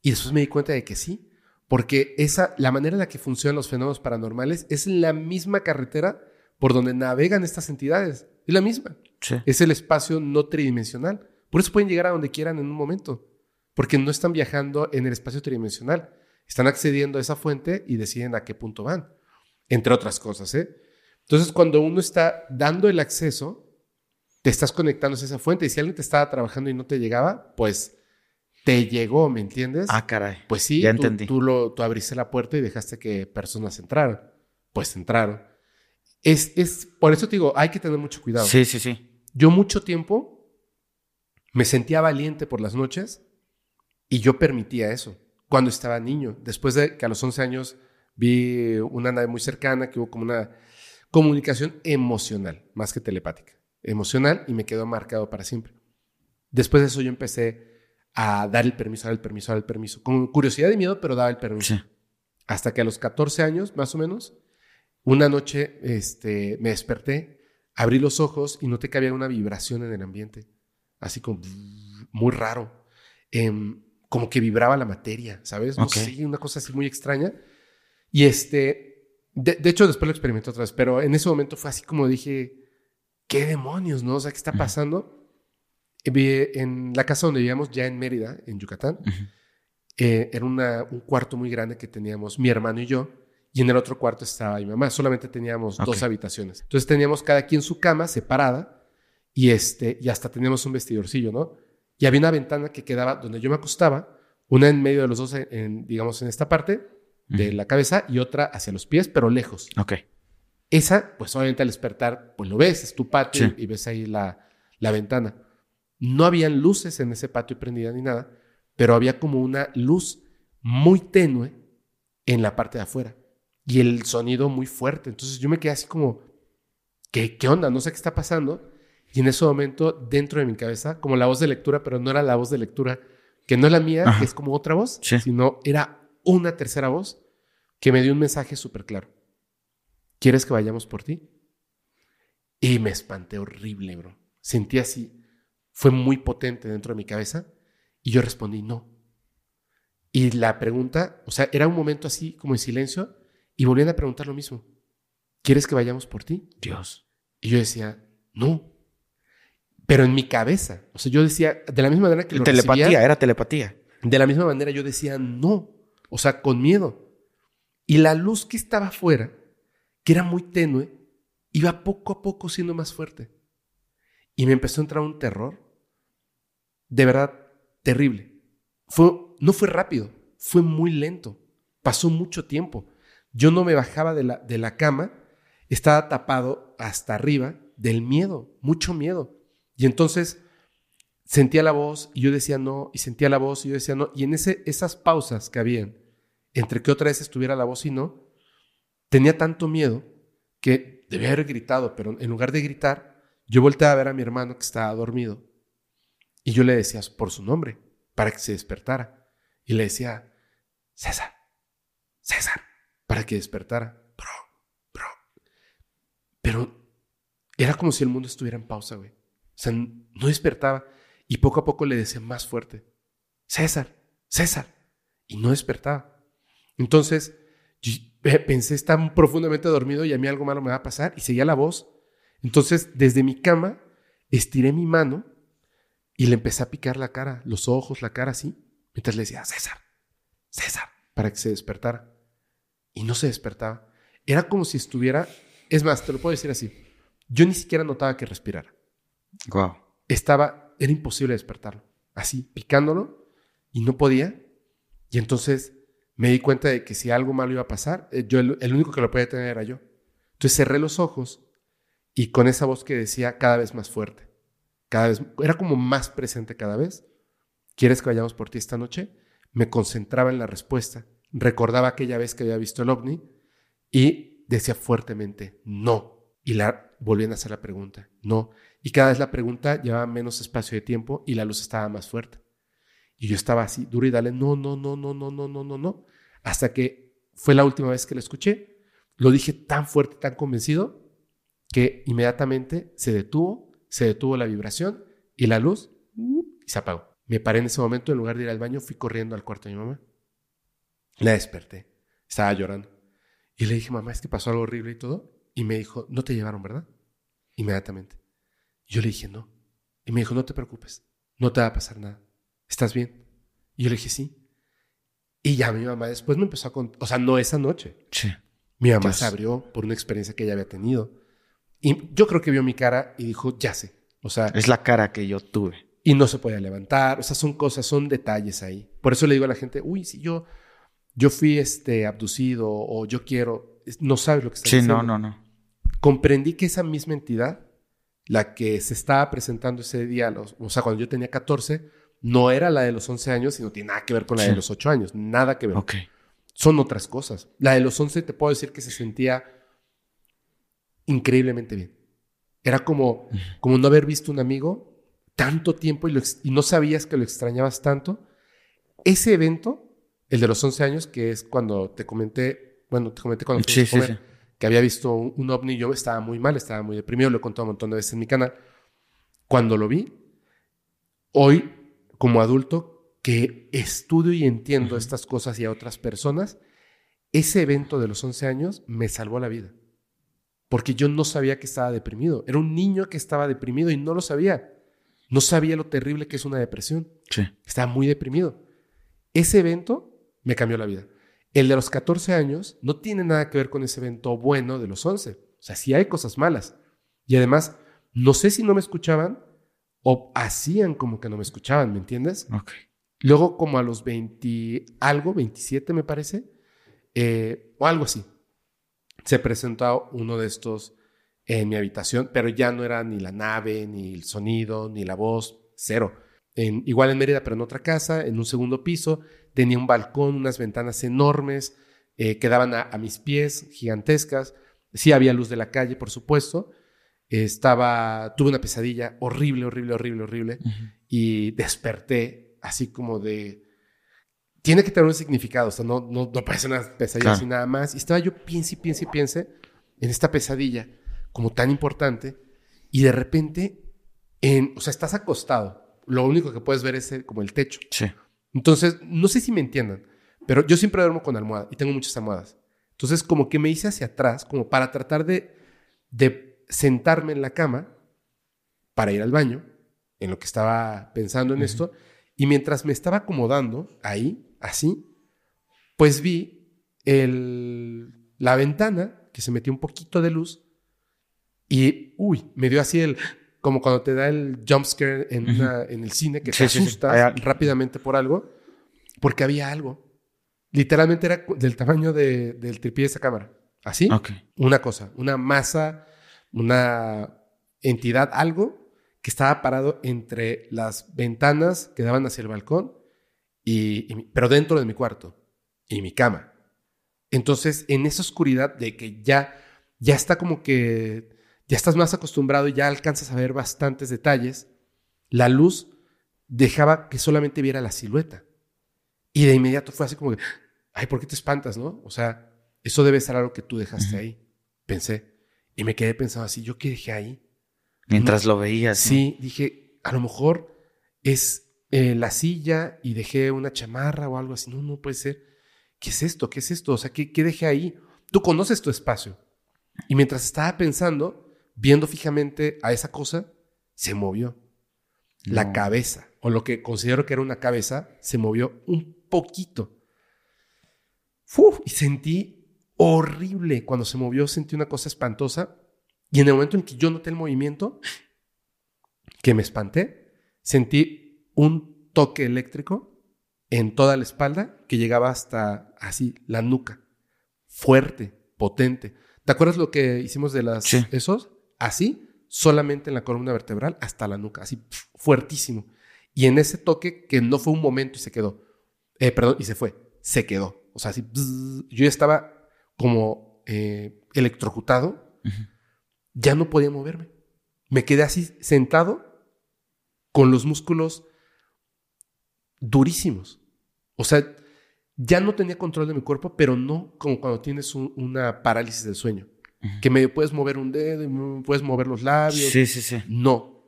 Speaker 2: Y después me di cuenta de que sí, porque esa, la manera en la que funcionan los fenómenos paranormales es la misma carretera por donde navegan estas entidades. Es la misma.
Speaker 3: Sí.
Speaker 2: Es el espacio no tridimensional. Por eso pueden llegar a donde quieran en un momento, porque no están viajando en el espacio tridimensional. Están accediendo a esa fuente y deciden a qué punto van, entre otras cosas. ¿eh? Entonces, cuando uno está dando el acceso, te estás conectando a esa fuente y si alguien te estaba trabajando y no te llegaba, pues te llegó, ¿me entiendes?
Speaker 3: Ah, caray.
Speaker 2: Pues sí,
Speaker 3: Ya
Speaker 2: tú,
Speaker 3: entendí.
Speaker 2: Tú, lo, tú abriste la puerta y dejaste que personas entraran. Pues entraron. Es, es, por eso te digo, hay que tener mucho cuidado.
Speaker 3: Sí, sí, sí.
Speaker 2: Yo mucho tiempo me sentía valiente por las noches y yo permitía eso cuando estaba niño. Después de que a los 11 años vi una nave muy cercana, que hubo como una comunicación emocional, más que telepática. Emocional y me quedó marcado para siempre. Después de eso yo empecé a dar el permiso, dar el permiso, dar el permiso. Con curiosidad y miedo, pero daba el permiso.
Speaker 3: Sí.
Speaker 2: Hasta que a los 14 años, más o menos, una noche este, me desperté, abrí los ojos y noté que había una vibración en el ambiente. Así como muy raro. Em, como que vibraba la materia, ¿sabes? No sé, una cosa así muy extraña. Y este, de, de hecho después lo experimenté otra vez, pero en ese momento fue así como dije, ¿qué demonios, no? O sea, ¿qué está pasando? En la casa donde vivíamos, ya en Mérida, en Yucatán, eh, era una- un cuarto muy grande que teníamos mi hermano y yo, y en el otro cuarto estaba mi mamá. Solamente teníamos dos habitaciones. Entonces teníamos cada quien su cama separada y, este, y hasta teníamos un vestidorcillo, ¿no? Y había una ventana que quedaba donde yo me acostaba, una en medio de los dos, en- en, digamos, en esta parte de la cabeza y otra hacia los pies, pero lejos.
Speaker 3: Ok.
Speaker 2: Esa, pues obviamente al despertar, pues lo ves, es tu patio
Speaker 3: Sí.
Speaker 2: y ves ahí la, la ventana. No habían luces en ese patio prendida ni nada, pero había como una luz muy tenue en la parte de afuera y el sonido muy fuerte. Entonces yo me quedé así como, ¿qué, qué onda? No sé qué está pasando. Y en ese momento, dentro de mi cabeza, como la voz de lectura, pero no era la voz de lectura, que no es la mía,
Speaker 3: Ajá.
Speaker 2: que es como otra voz,
Speaker 3: Sí.
Speaker 2: sino era una tercera voz que me dio un mensaje súper claro. ¿Quieres que vayamos por ti? Y me espanté horrible, bro. Sentí así, fue muy potente dentro de mi cabeza y yo respondí no. Y la pregunta, o sea, era un momento así como en silencio y volvían a preguntar lo mismo. ¿Quieres que vayamos por ti?
Speaker 3: Dios.
Speaker 2: Y yo decía, no. Pero en mi cabeza, o sea, yo decía, de la misma manera que lo
Speaker 3: Telepatía,
Speaker 2: recibía,
Speaker 3: era telepatía.
Speaker 2: de la misma manera yo decía no, o sea, con miedo. Y la luz que estaba afuera, que era muy tenue, iba poco a poco siendo más fuerte. Y me empezó a entrar un terror, de verdad, terrible. Fue, no fue rápido, fue muy lento. Pasó mucho tiempo. Yo no me bajaba de la, de la cama, estaba tapado hasta arriba del miedo, mucho miedo. Y entonces sentía la voz y yo decía no, y sentía la voz y yo decía no. Y en esas pausas que habían entre que otra vez estuviera la voz y no, tenía tanto miedo que debía haber gritado, pero en lugar de gritar, yo volteé a ver a mi hermano que estaba dormido y yo le decía por su nombre para que se despertara. Y le decía, César, César, para que despertara. Bro, bro. Pero era como si el mundo estuviera en pausa, güey. O sea, no despertaba. Y poco a poco le decía más fuerte, César, César. Y no despertaba. Entonces, pensé, está profundamente dormido y a mí algo malo me va a pasar. Y seguía la voz. Entonces, desde mi cama, estiré mi mano y le empecé a picar la cara, los ojos, la cara así. Mientras le decía, César, César, para que se despertara. Y no se despertaba. Era como si estuviera, es más, te lo puedo decir así. Yo ni siquiera notaba que respirara.
Speaker 3: Wow.
Speaker 2: Estaba, era imposible despertarlo. Así, picándolo y no podía. Y entonces me di cuenta de que si algo malo iba a pasar, eh, yo el, el único que lo podía tener era yo. Entonces cerré los ojos y con esa voz que decía cada vez más fuerte, cada vez, era como más presente cada vez. ¿Quieres que vayamos por ti esta noche? Me concentraba en la respuesta, recordaba aquella vez que había visto el ovni y decía fuertemente, no. Y la volvían a hacer la pregunta, no. Y cada vez la pregunta llevaba menos espacio de tiempo y la luz estaba más fuerte. Y yo estaba así, duro y dale, no, no, no, no, no, no, no, no, no. Hasta que fue la última vez que lo escuché. Lo dije tan fuerte, tan convencido, que inmediatamente se detuvo, se detuvo la vibración y la luz y se apagó. Me paré en ese momento, en lugar de ir al baño, fui corriendo al cuarto de mi mamá. La desperté, estaba llorando. Y le dije, mamá, es que pasó algo horrible y todo. Y me dijo, no te llevaron, ¿verdad? Inmediatamente. Yo le dije, no. Y me dijo, no te preocupes, no te va a pasar nada. ¿Estás bien? Y yo le dije, sí. Y ya mi mamá después me empezó a contar, o sea, no esa noche.
Speaker 3: Sí.
Speaker 2: Mi mamá se abrió por una experiencia que ella había tenido. Y yo creo que vio mi cara y dijo, ya sé. O sea,
Speaker 3: Es la cara que yo tuve.
Speaker 2: y no se podía levantar. O sea, son cosas, son detalles ahí. Por eso le digo a la gente, uy, si yo, yo fui este, abducido o yo quiero, no sabes lo que está
Speaker 3: Sí,
Speaker 2: diciendo.
Speaker 3: no, no, no.
Speaker 2: Comprendí que esa misma entidad, la que se estaba presentando ese día, los- o sea, cuando yo tenía 14, no era la de los 11 años, sino tiene nada que ver con la
Speaker 3: Sí.
Speaker 2: de los 8 años. Nada que ver.
Speaker 3: Ok.
Speaker 2: Son otras cosas. La de los 11 te puedo decir que se sentía increíblemente bien. Era como, como no haber visto un amigo tanto tiempo y, lo ex- y no sabías que lo extrañabas tanto. Ese evento, el de los 11 años, que es cuando te comenté, bueno, te comenté cuando
Speaker 3: Sí,
Speaker 2: comer,
Speaker 3: sí.
Speaker 2: que había visto un, un ovni, yo estaba muy mal, estaba muy deprimido, lo he contado un montón de veces en mi canal. Cuando lo vi, hoy como adulto que estudio y entiendo estas cosas y a otras personas, ese evento de los 11 años me salvó la vida. Porque yo no sabía que estaba deprimido. Era un niño que estaba deprimido y no lo sabía. No sabía lo terrible que es una depresión.
Speaker 3: Sí.
Speaker 2: Estaba muy deprimido. Ese evento me cambió la vida. El de los 14 años no tiene nada que ver con ese evento bueno de los 11. O sea, sí hay cosas malas. Y además, no sé si no me escuchaban o hacían como que no me escuchaban, ¿me entiendes?
Speaker 3: Ok.
Speaker 2: Luego, como a los 20, algo, 27 me parece, eh, o algo así, se presentó uno de estos en mi habitación, pero ya no era ni la nave, ni el sonido, ni la voz, cero. En, igual en Mérida, pero en otra casa, en un segundo piso, tenía un balcón, unas ventanas enormes eh, que daban a, a mis pies, gigantescas. Sí había luz de la calle, por supuesto. Estaba, tuve una pesadilla horrible, horrible, horrible, horrible y desperté así como de... Tiene que tener un significado, o sea, no, no, no parece una pesadilla
Speaker 3: Claro.
Speaker 2: así nada más. Y estaba yo piense y piense y piense en esta pesadilla como tan importante y de repente, en, o sea, estás acostado. Lo único que puedes ver es el- como el techo.
Speaker 3: Sí.
Speaker 2: Entonces, no sé si me entiendan, pero yo siempre duermo con almohada y tengo muchas almohadas. Entonces, como que me hice hacia atrás, como para tratar de, de sentarme en la cama para ir al baño, en lo que estaba pensando en esto, y mientras me estaba acomodando ahí, así, pues vi el, la ventana que se metió un poquito de luz y, uy, me dio así el, como cuando te da el jump scare en, una- en el cine, que
Speaker 3: Sí,
Speaker 2: te
Speaker 3: sí, sí. al-
Speaker 2: rápidamente por algo, porque había algo. Literalmente era del tamaño de- del tripié de esa cámara. Así, una cosa, una masa, una entidad, algo que estaba parado entre las ventanas que daban hacia el balcón, y, y mi- pero dentro de mi cuarto y mi cama. Entonces, en esa oscuridad de que ya, ya está como que, ya estás más acostumbrado y ya alcanzas a ver bastantes detalles, la luz dejaba que solamente viera la silueta. Y de inmediato fue así como que, ay, ¿por qué te espantas, no? O sea, eso debe ser algo que tú dejaste ahí, pensé. Y me quedé pensando así, ¿yo qué dejé ahí?
Speaker 3: Mientras lo veías. ¿no?
Speaker 2: Sí, dije, a lo mejor es eh, la silla y dejé una chamarra o algo así. No, no puede ser. ¿Qué es esto? ¿Qué es esto? O sea, ¿qué, qué dejé ahí? Tú conoces tu espacio. Y mientras estaba pensando, viendo fijamente a esa cosa, se movió. La cabeza, o lo que considero que era una cabeza, se movió un poquito. Uf, y sentí horrible. Cuando se movió, sentí una cosa espantosa. Y en el momento en que yo noté el movimiento, que me espanté, sentí un toque eléctrico en toda la espalda que llegaba hasta así, la nuca. Fuerte, potente. ¿Te acuerdas lo que hicimos de las
Speaker 3: Sí.
Speaker 2: esos? Así, solamente en la columna vertebral hasta la nuca, así pf, fuertísimo. Y en ese toque que no fue un momento y se quedó. Eh, perdón, y se fue. Se quedó. O sea, así. bzz, yo ya estaba como eh, electrocutado. Ya no podía moverme. Me quedé así sentado con los músculos durísimos. O sea, ya no tenía control de mi cuerpo, pero no como cuando tienes un- una parálisis del sueño. Que medio puedes mover un dedo, y mm, puedes mover los labios.
Speaker 3: Sí, sí, sí.
Speaker 2: No.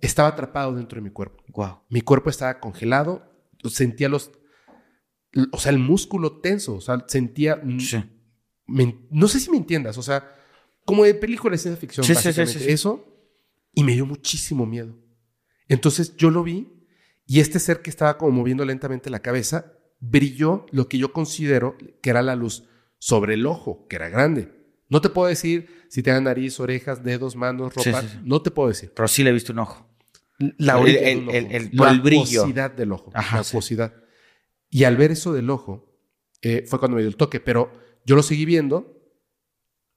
Speaker 2: Estaba atrapado dentro de mi cuerpo.
Speaker 3: Wow.
Speaker 2: Mi cuerpo estaba congelado. Sentía los. O sea, el músculo tenso. O sea, sentía.
Speaker 3: Sí.
Speaker 2: me- no sé si me entiendas. O sea, como de película de ciencia ficción.
Speaker 3: Sí,
Speaker 2: básicamente.
Speaker 3: sí, sí.
Speaker 2: Eso. Y me dio muchísimo miedo. Entonces yo lo vi. Y este ser que estaba como moviendo lentamente la cabeza brilló lo que yo considero que era la luz sobre el ojo, que era grande. No te puedo decir si tenía nariz, orejas, dedos, manos, ropa.
Speaker 3: sí, sí.
Speaker 2: No te puedo decir.
Speaker 3: Pero sí le he visto un ojo.
Speaker 2: La
Speaker 3: El-
Speaker 2: orilla la
Speaker 3: brillo.
Speaker 2: acuosidad del ojo.
Speaker 3: Ajá,
Speaker 2: la acuosidad. Y al ver eso del ojo, eh, fue cuando me dio el toque. Pero yo lo seguí viendo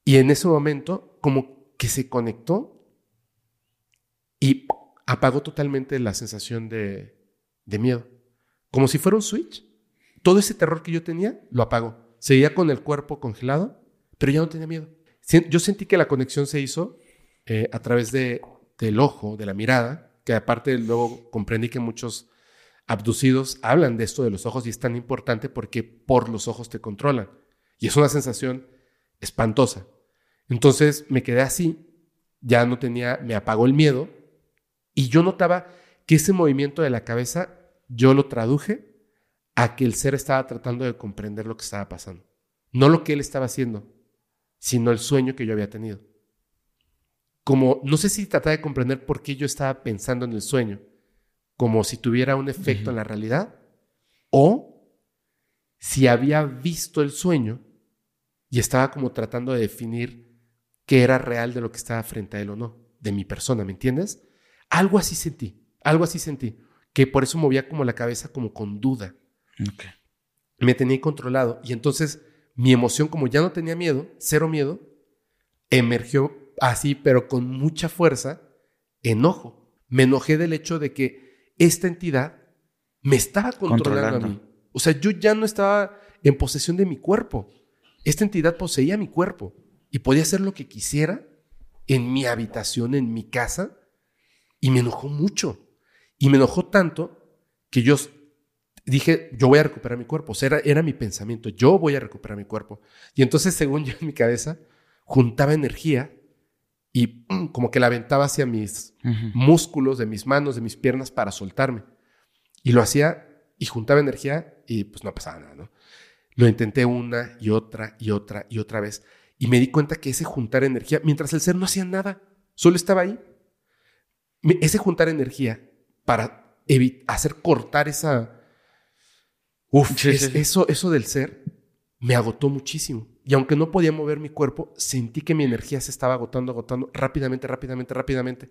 Speaker 2: y en ese momento como que se conectó y apagó totalmente la sensación de, de miedo. Como si fuera un switch. Todo ese terror que yo tenía lo apagó. Seguía con el cuerpo congelado, pero ya no tenía miedo. Yo sentí que la conexión se hizo eh, a través de, del ojo, de la mirada, que aparte luego comprendí que muchos abducidos hablan de esto de los ojos y es tan importante porque por los ojos te controlan. Y es una sensación espantosa. Entonces me quedé así, ya no tenía, me apagó el miedo y yo notaba que ese movimiento de la cabeza yo lo traduje a que el ser estaba tratando de comprender lo que estaba pasando. No lo que él estaba haciendo, sino el sueño que yo había tenido. Como, no sé si trataba de comprender por qué yo estaba pensando en el sueño, como si tuviera un efecto en la realidad, o si había visto el sueño y estaba como tratando de definir qué era real de lo que estaba frente a él o no, de mi persona, ¿me entiendes? Algo así sentí, algo así sentí, que por eso movía como la cabeza como con duda me tenía controlado. Y entonces mi emoción, como ya no tenía miedo, cero miedo, emergió así, pero con mucha fuerza, enojo. Me enojé del hecho de que esta entidad me estaba controlando,
Speaker 3: Controlando.
Speaker 2: a mí. O sea, yo ya no estaba en posesión de mi cuerpo. Esta entidad poseía mi cuerpo y podía hacer lo que quisiera en mi habitación, en mi casa, y me enojó mucho. Y me enojó tanto que yo dije, yo voy a recuperar mi cuerpo. O sea, era, era mi pensamiento, yo voy a recuperar mi cuerpo. Y entonces, según yo en mi cabeza, juntaba energía y mm, como que la aventaba hacia mis músculos, de mis manos, de mis piernas para soltarme. Y lo hacía y juntaba energía y pues no pasaba nada, ¿no? Lo intenté una y otra y otra y otra vez. Y me di cuenta que ese juntar energía, mientras el ser no hacía nada, solo estaba ahí. Ese juntar energía para hacer cortar esa... Uf,
Speaker 3: Sí,
Speaker 2: es-
Speaker 3: sí, sí.
Speaker 2: Eso, eso del ser me agotó muchísimo. Y aunque no podía mover mi cuerpo, sentí que mi energía se estaba agotando, agotando rápidamente, rápidamente, rápidamente.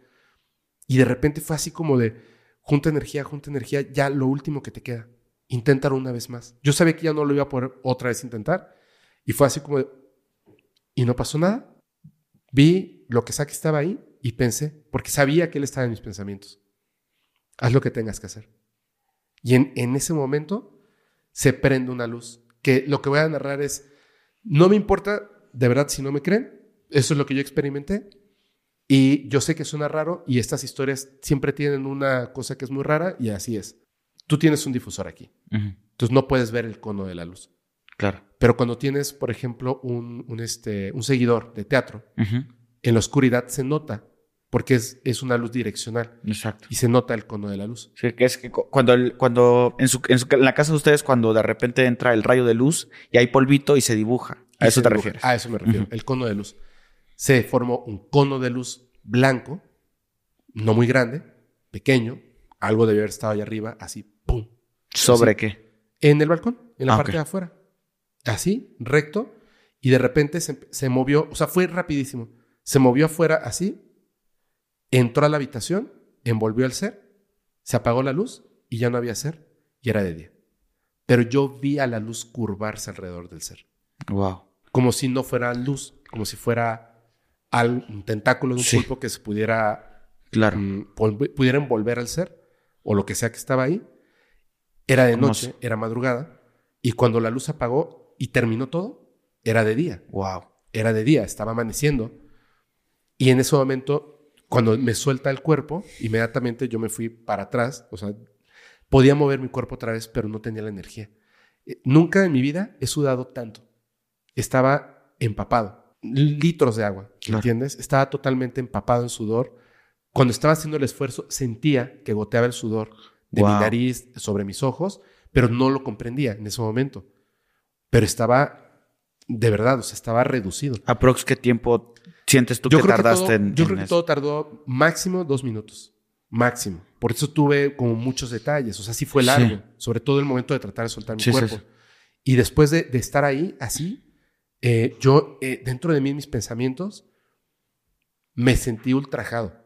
Speaker 2: Y de repente fue así como de, junta energía, junta energía, ya lo último que te queda. Inténtalo una vez más. Yo sabía que ya no lo iba a poder otra vez intentar. Y fue así como de, y no pasó nada. Vi lo que Saki estaba ahí y pensé, porque sabía que él estaba en mis pensamientos. Haz lo que tengas que hacer. Y en, en ese momento se prende una luz. Que lo que voy a narrar es, no me importa de verdad si no me creen, eso es lo que yo experimenté. Y yo sé que suena raro y estas historias siempre tienen una cosa que es muy rara y así es. Tú tienes un difusor aquí,
Speaker 3: Ujú.
Speaker 2: entonces no puedes ver el cono de la luz.
Speaker 3: Claro.
Speaker 2: Pero cuando tienes, por ejemplo, un, un, este, un seguidor de teatro, en la oscuridad se nota porque es, es una luz direccional
Speaker 3: Exacto.
Speaker 2: y se nota el cono de la luz.
Speaker 3: Sí, que es que cu- cuando, el- cuando en, su, en, su- en la casa de ustedes, cuando de repente entra el rayo de luz y hay polvito y se dibuja. A
Speaker 2: Y
Speaker 3: eso te
Speaker 2: dibuja.
Speaker 3: refieres.
Speaker 2: A eso me refiero, el cono de luz. Se formó un cono de luz blanco, no muy grande, pequeño, algo debe haber estado allá arriba, así, ¡pum!
Speaker 3: ¿Sobre qué?
Speaker 2: En el balcón, en la
Speaker 3: Ah,
Speaker 2: parte de afuera. Así, recto, y de repente se, se movió, o sea, fue rapidísimo. Se movió afuera así, entró a la habitación, envolvió al ser, se apagó la luz y ya no había ser, y era de día. Pero yo vi a la luz curvarse alrededor del ser,
Speaker 3: Wow.
Speaker 2: como si no fuera luz, como si fuera al, un tentáculo de un
Speaker 3: Sí.
Speaker 2: pulpo que se pudiera
Speaker 3: Claro.
Speaker 2: mm, pudiera envolver al ser, o lo que sea que estaba ahí. Era de noche, era madrugada, y cuando la luz apagó y terminó todo, era de día,
Speaker 3: Wow.
Speaker 2: era de día, estaba amaneciendo. Y en ese momento, cuando me suelta el cuerpo, inmediatamente yo me fui para atrás, o sea, podía mover mi cuerpo otra vez, pero no tenía la energía. Eh, Nunca en mi vida he sudado tanto. Estaba empapado. Litros de agua,
Speaker 3: Claro.
Speaker 2: ¿entiendes? Estaba totalmente empapado en sudor. Cuando estaba haciendo el esfuerzo, sentía que goteaba el sudor de mi nariz sobre mis ojos, pero no lo comprendía en ese momento. Pero estaba, de verdad, o sea, estaba reducido.
Speaker 3: ¿Aprox qué tiempo sientes tú que tardaste
Speaker 2: todo,
Speaker 3: en,
Speaker 2: yo
Speaker 3: en
Speaker 2: creo que
Speaker 3: eso?
Speaker 2: todo tardó máximo dos minutos. Máximo. Por eso tuve como muchos detalles. O sea, sí fue largo.
Speaker 3: Sí.
Speaker 2: Sobre todo el momento de tratar de soltar mi
Speaker 3: Sí,
Speaker 2: cuerpo.
Speaker 3: sí.
Speaker 2: Y después de, de estar ahí, así, eh, yo, eh, dentro de mí, mis pensamientos, me sentí ultrajado.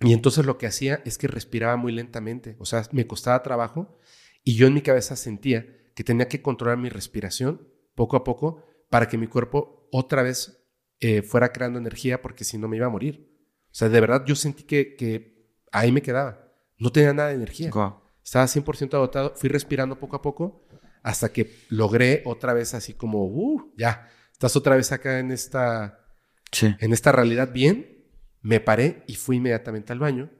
Speaker 2: Y entonces lo que hacía es que respiraba muy lentamente. O sea, me costaba trabajo. Y yo en mi cabeza sentía que tenía que controlar mi respiración poco a poco para que mi cuerpo otra vez eh, fuera creando energía porque si no me iba a morir. O sea, de verdad yo sentí que, que ahí me quedaba. No tenía nada de energía.
Speaker 3: Guau.
Speaker 2: Estaba 100% agotado. Fui respirando poco a poco hasta que logré otra vez así como, uh, ya, estás otra vez acá en esta,
Speaker 3: Sí.
Speaker 2: en esta realidad bien. Me paré y fui inmediatamente al baño,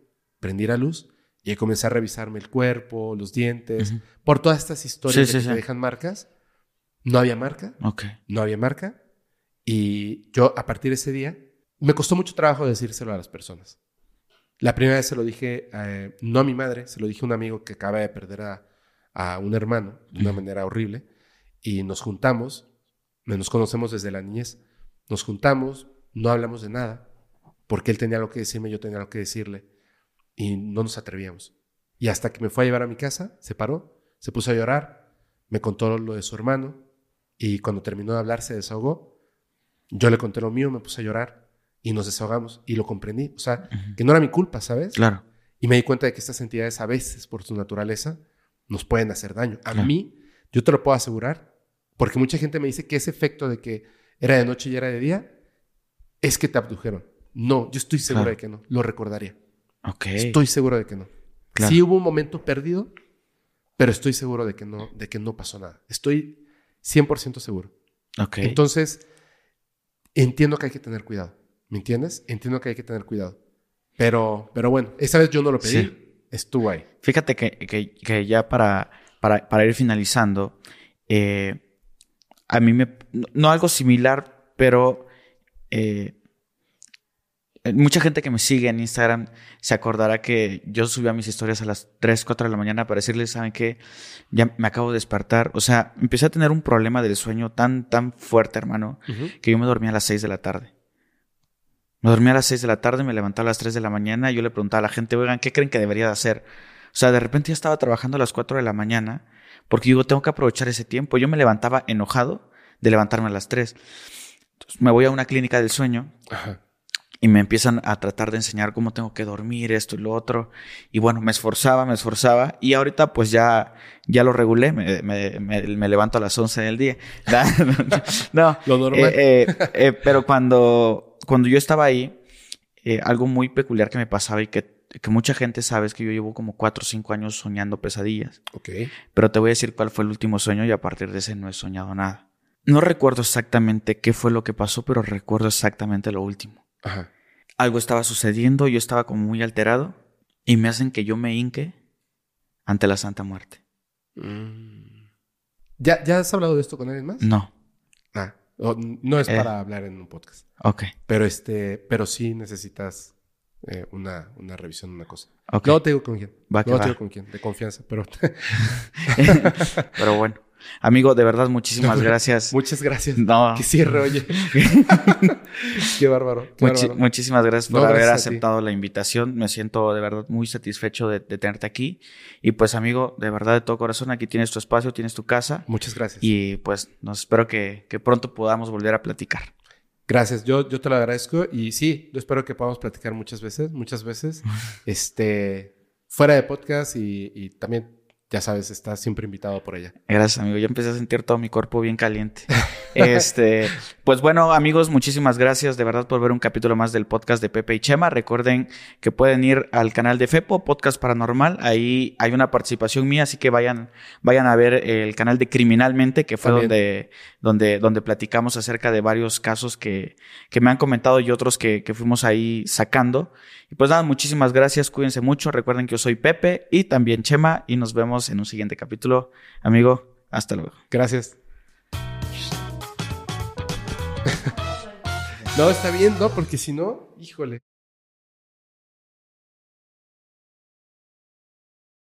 Speaker 2: prendí la luz y ahí comencé a revisarme el cuerpo, los dientes,
Speaker 3: Ujú.
Speaker 2: por todas estas historias
Speaker 3: Sí,
Speaker 2: de
Speaker 3: sí,
Speaker 2: que te dejan marcas. No había marca,
Speaker 3: Ok.
Speaker 2: no había marca. Y yo a partir de ese día, me costó mucho trabajo decírselo a las personas. La primera vez se lo dije, eh, no a mi madre, se lo dije a un amigo que acaba de perder a, a un hermano de una manera horrible. Y nos juntamos, nos conocemos desde la niñez, nos juntamos, no hablamos de nada, porque él tenía algo que decirme, yo tenía algo que decirle, y no nos atrevíamos. Y hasta que me fue a llevar a mi casa, se paró, se puso a llorar, me contó lo de su hermano, y cuando terminó de hablar se desahogó. Yo le conté lo mío, me puse a llorar y nos desahogamos y lo comprendí. O sea, que no era mi culpa, ¿sabes?
Speaker 3: Claro.
Speaker 2: Y me di cuenta de que estas entidades a veces, por su naturaleza, nos pueden hacer daño. A
Speaker 3: Claro.
Speaker 2: mí, yo te lo puedo asegurar, porque mucha gente me dice que ese efecto de que era de noche y era de día, es que te abdujeron. No, yo estoy seguro
Speaker 3: Claro.
Speaker 2: de que no. Lo recordaría.
Speaker 3: Ok.
Speaker 2: Estoy seguro de que no.
Speaker 3: Claro.
Speaker 2: Sí hubo un momento perdido, pero estoy seguro de que no, de que no pasó nada. Estoy 100% seguro.
Speaker 3: Ok.
Speaker 2: Entonces, entiendo que hay que tener cuidado. ¿Me entiendes? Entiendo que hay que tener cuidado. Pero, pero bueno, esa vez yo no lo pedí.
Speaker 3: Sí.
Speaker 2: Estuvo ahí.
Speaker 3: Fíjate que, que- que ya para, para, para ir finalizando, eh, a mí me... No, no algo similar, pero eh, mucha gente que me sigue en Instagram se acordará que yo subía mis historias a las 3, 4 de la mañana para decirles, ¿saben qué? Ya me acabo de despertar. O sea, empecé a tener un problema del sueño tan, tan fuerte, hermano, que yo me dormía a las 6 de la tarde. Me dormía a las 6 de la tarde, me levantaba a las 3 de la mañana y yo le preguntaba a la gente, oigan, ¿qué creen que debería de hacer? O sea, de repente ya estaba trabajando a las 4 de la mañana porque digo, tengo que aprovechar ese tiempo. Yo me levantaba enojado de levantarme a las 3. Entonces me voy a una clínica del sueño
Speaker 2: Ajá.
Speaker 3: Y me empiezan a tratar de enseñar cómo tengo que dormir, esto y lo otro. Y bueno, me esforzaba, me esforzaba. Y ahorita pues ya, ya lo regulé, me, me- me- me levanto a las 11 del día. no,
Speaker 2: Lo normal.
Speaker 3: eh, eh, eh, pero cuando, cuando yo estaba ahí, eh, algo muy peculiar que me pasaba y que, que mucha gente sabe es que yo llevo como 4 o 5 años soñando pesadillas.
Speaker 2: Ok.
Speaker 3: Pero te voy a decir cuál fue el último sueño y a partir de ese no he soñado nada. No recuerdo exactamente qué fue lo que pasó, pero recuerdo exactamente lo último
Speaker 2: Ajá.
Speaker 3: algo estaba sucediendo, yo estaba como muy alterado y me hacen que yo me hinque ante la Santa Muerte.
Speaker 2: Mm. ¿Ya, ¿Ya has hablado de esto con alguien más?
Speaker 3: No.
Speaker 2: Ah, no es
Speaker 3: Eh.
Speaker 2: para hablar en un podcast.
Speaker 3: Ok.
Speaker 2: Pero este, pero sí necesitas eh, una, una revisión, una cosa. No te digo con quién.
Speaker 3: Va que
Speaker 2: no
Speaker 3: va.
Speaker 2: te digo con quién, de confianza, pero
Speaker 3: Pero bueno. Amigo, de verdad, muchísimas gracias.
Speaker 2: muchas gracias.
Speaker 3: No.
Speaker 2: Que cierre, oye. qué bárbaro. qué
Speaker 3: Muchi-
Speaker 2: bárbaro.
Speaker 3: muchísimas gracias por
Speaker 2: No,
Speaker 3: haber
Speaker 2: gracias
Speaker 3: aceptado la invitación. Me siento de verdad muy satisfecho de, de tenerte aquí. Y pues, amigo, de verdad, de todo corazón, aquí tienes tu espacio, tienes tu casa.
Speaker 2: Muchas gracias.
Speaker 3: Y pues, nos espero que, que pronto podamos volver a platicar.
Speaker 2: Gracias, yo, yo te lo agradezco y sí, yo espero que podamos platicar muchas veces, muchas veces, este, fuera de podcast y, y también, ya sabes, estás siempre invitado por ella.
Speaker 3: Gracias, amigo. Ya empecé a sentir todo mi cuerpo bien caliente. este, pues bueno, amigos, muchísimas gracias de verdad por ver un capítulo más del podcast de Pepe y Chema. Recuerden que pueden ir al canal de Fepo, Podcast Paranormal. Ahí hay una participación mía, así que vayan, vayan a ver el canal de Criminalmente, que fue
Speaker 2: También.
Speaker 3: donde, donde, donde platicamos acerca de varios casos que, que me han comentado y otros que, que fuimos ahí sacando. Y pues nada, muchísimas gracias, cuídense mucho. Recuerden que yo soy Pepe y también Chema y nos en un siguiente capítulo. Amigo, Hasta luego.
Speaker 2: Gracias. no, está bien, ¿no? Porque si no, híjole.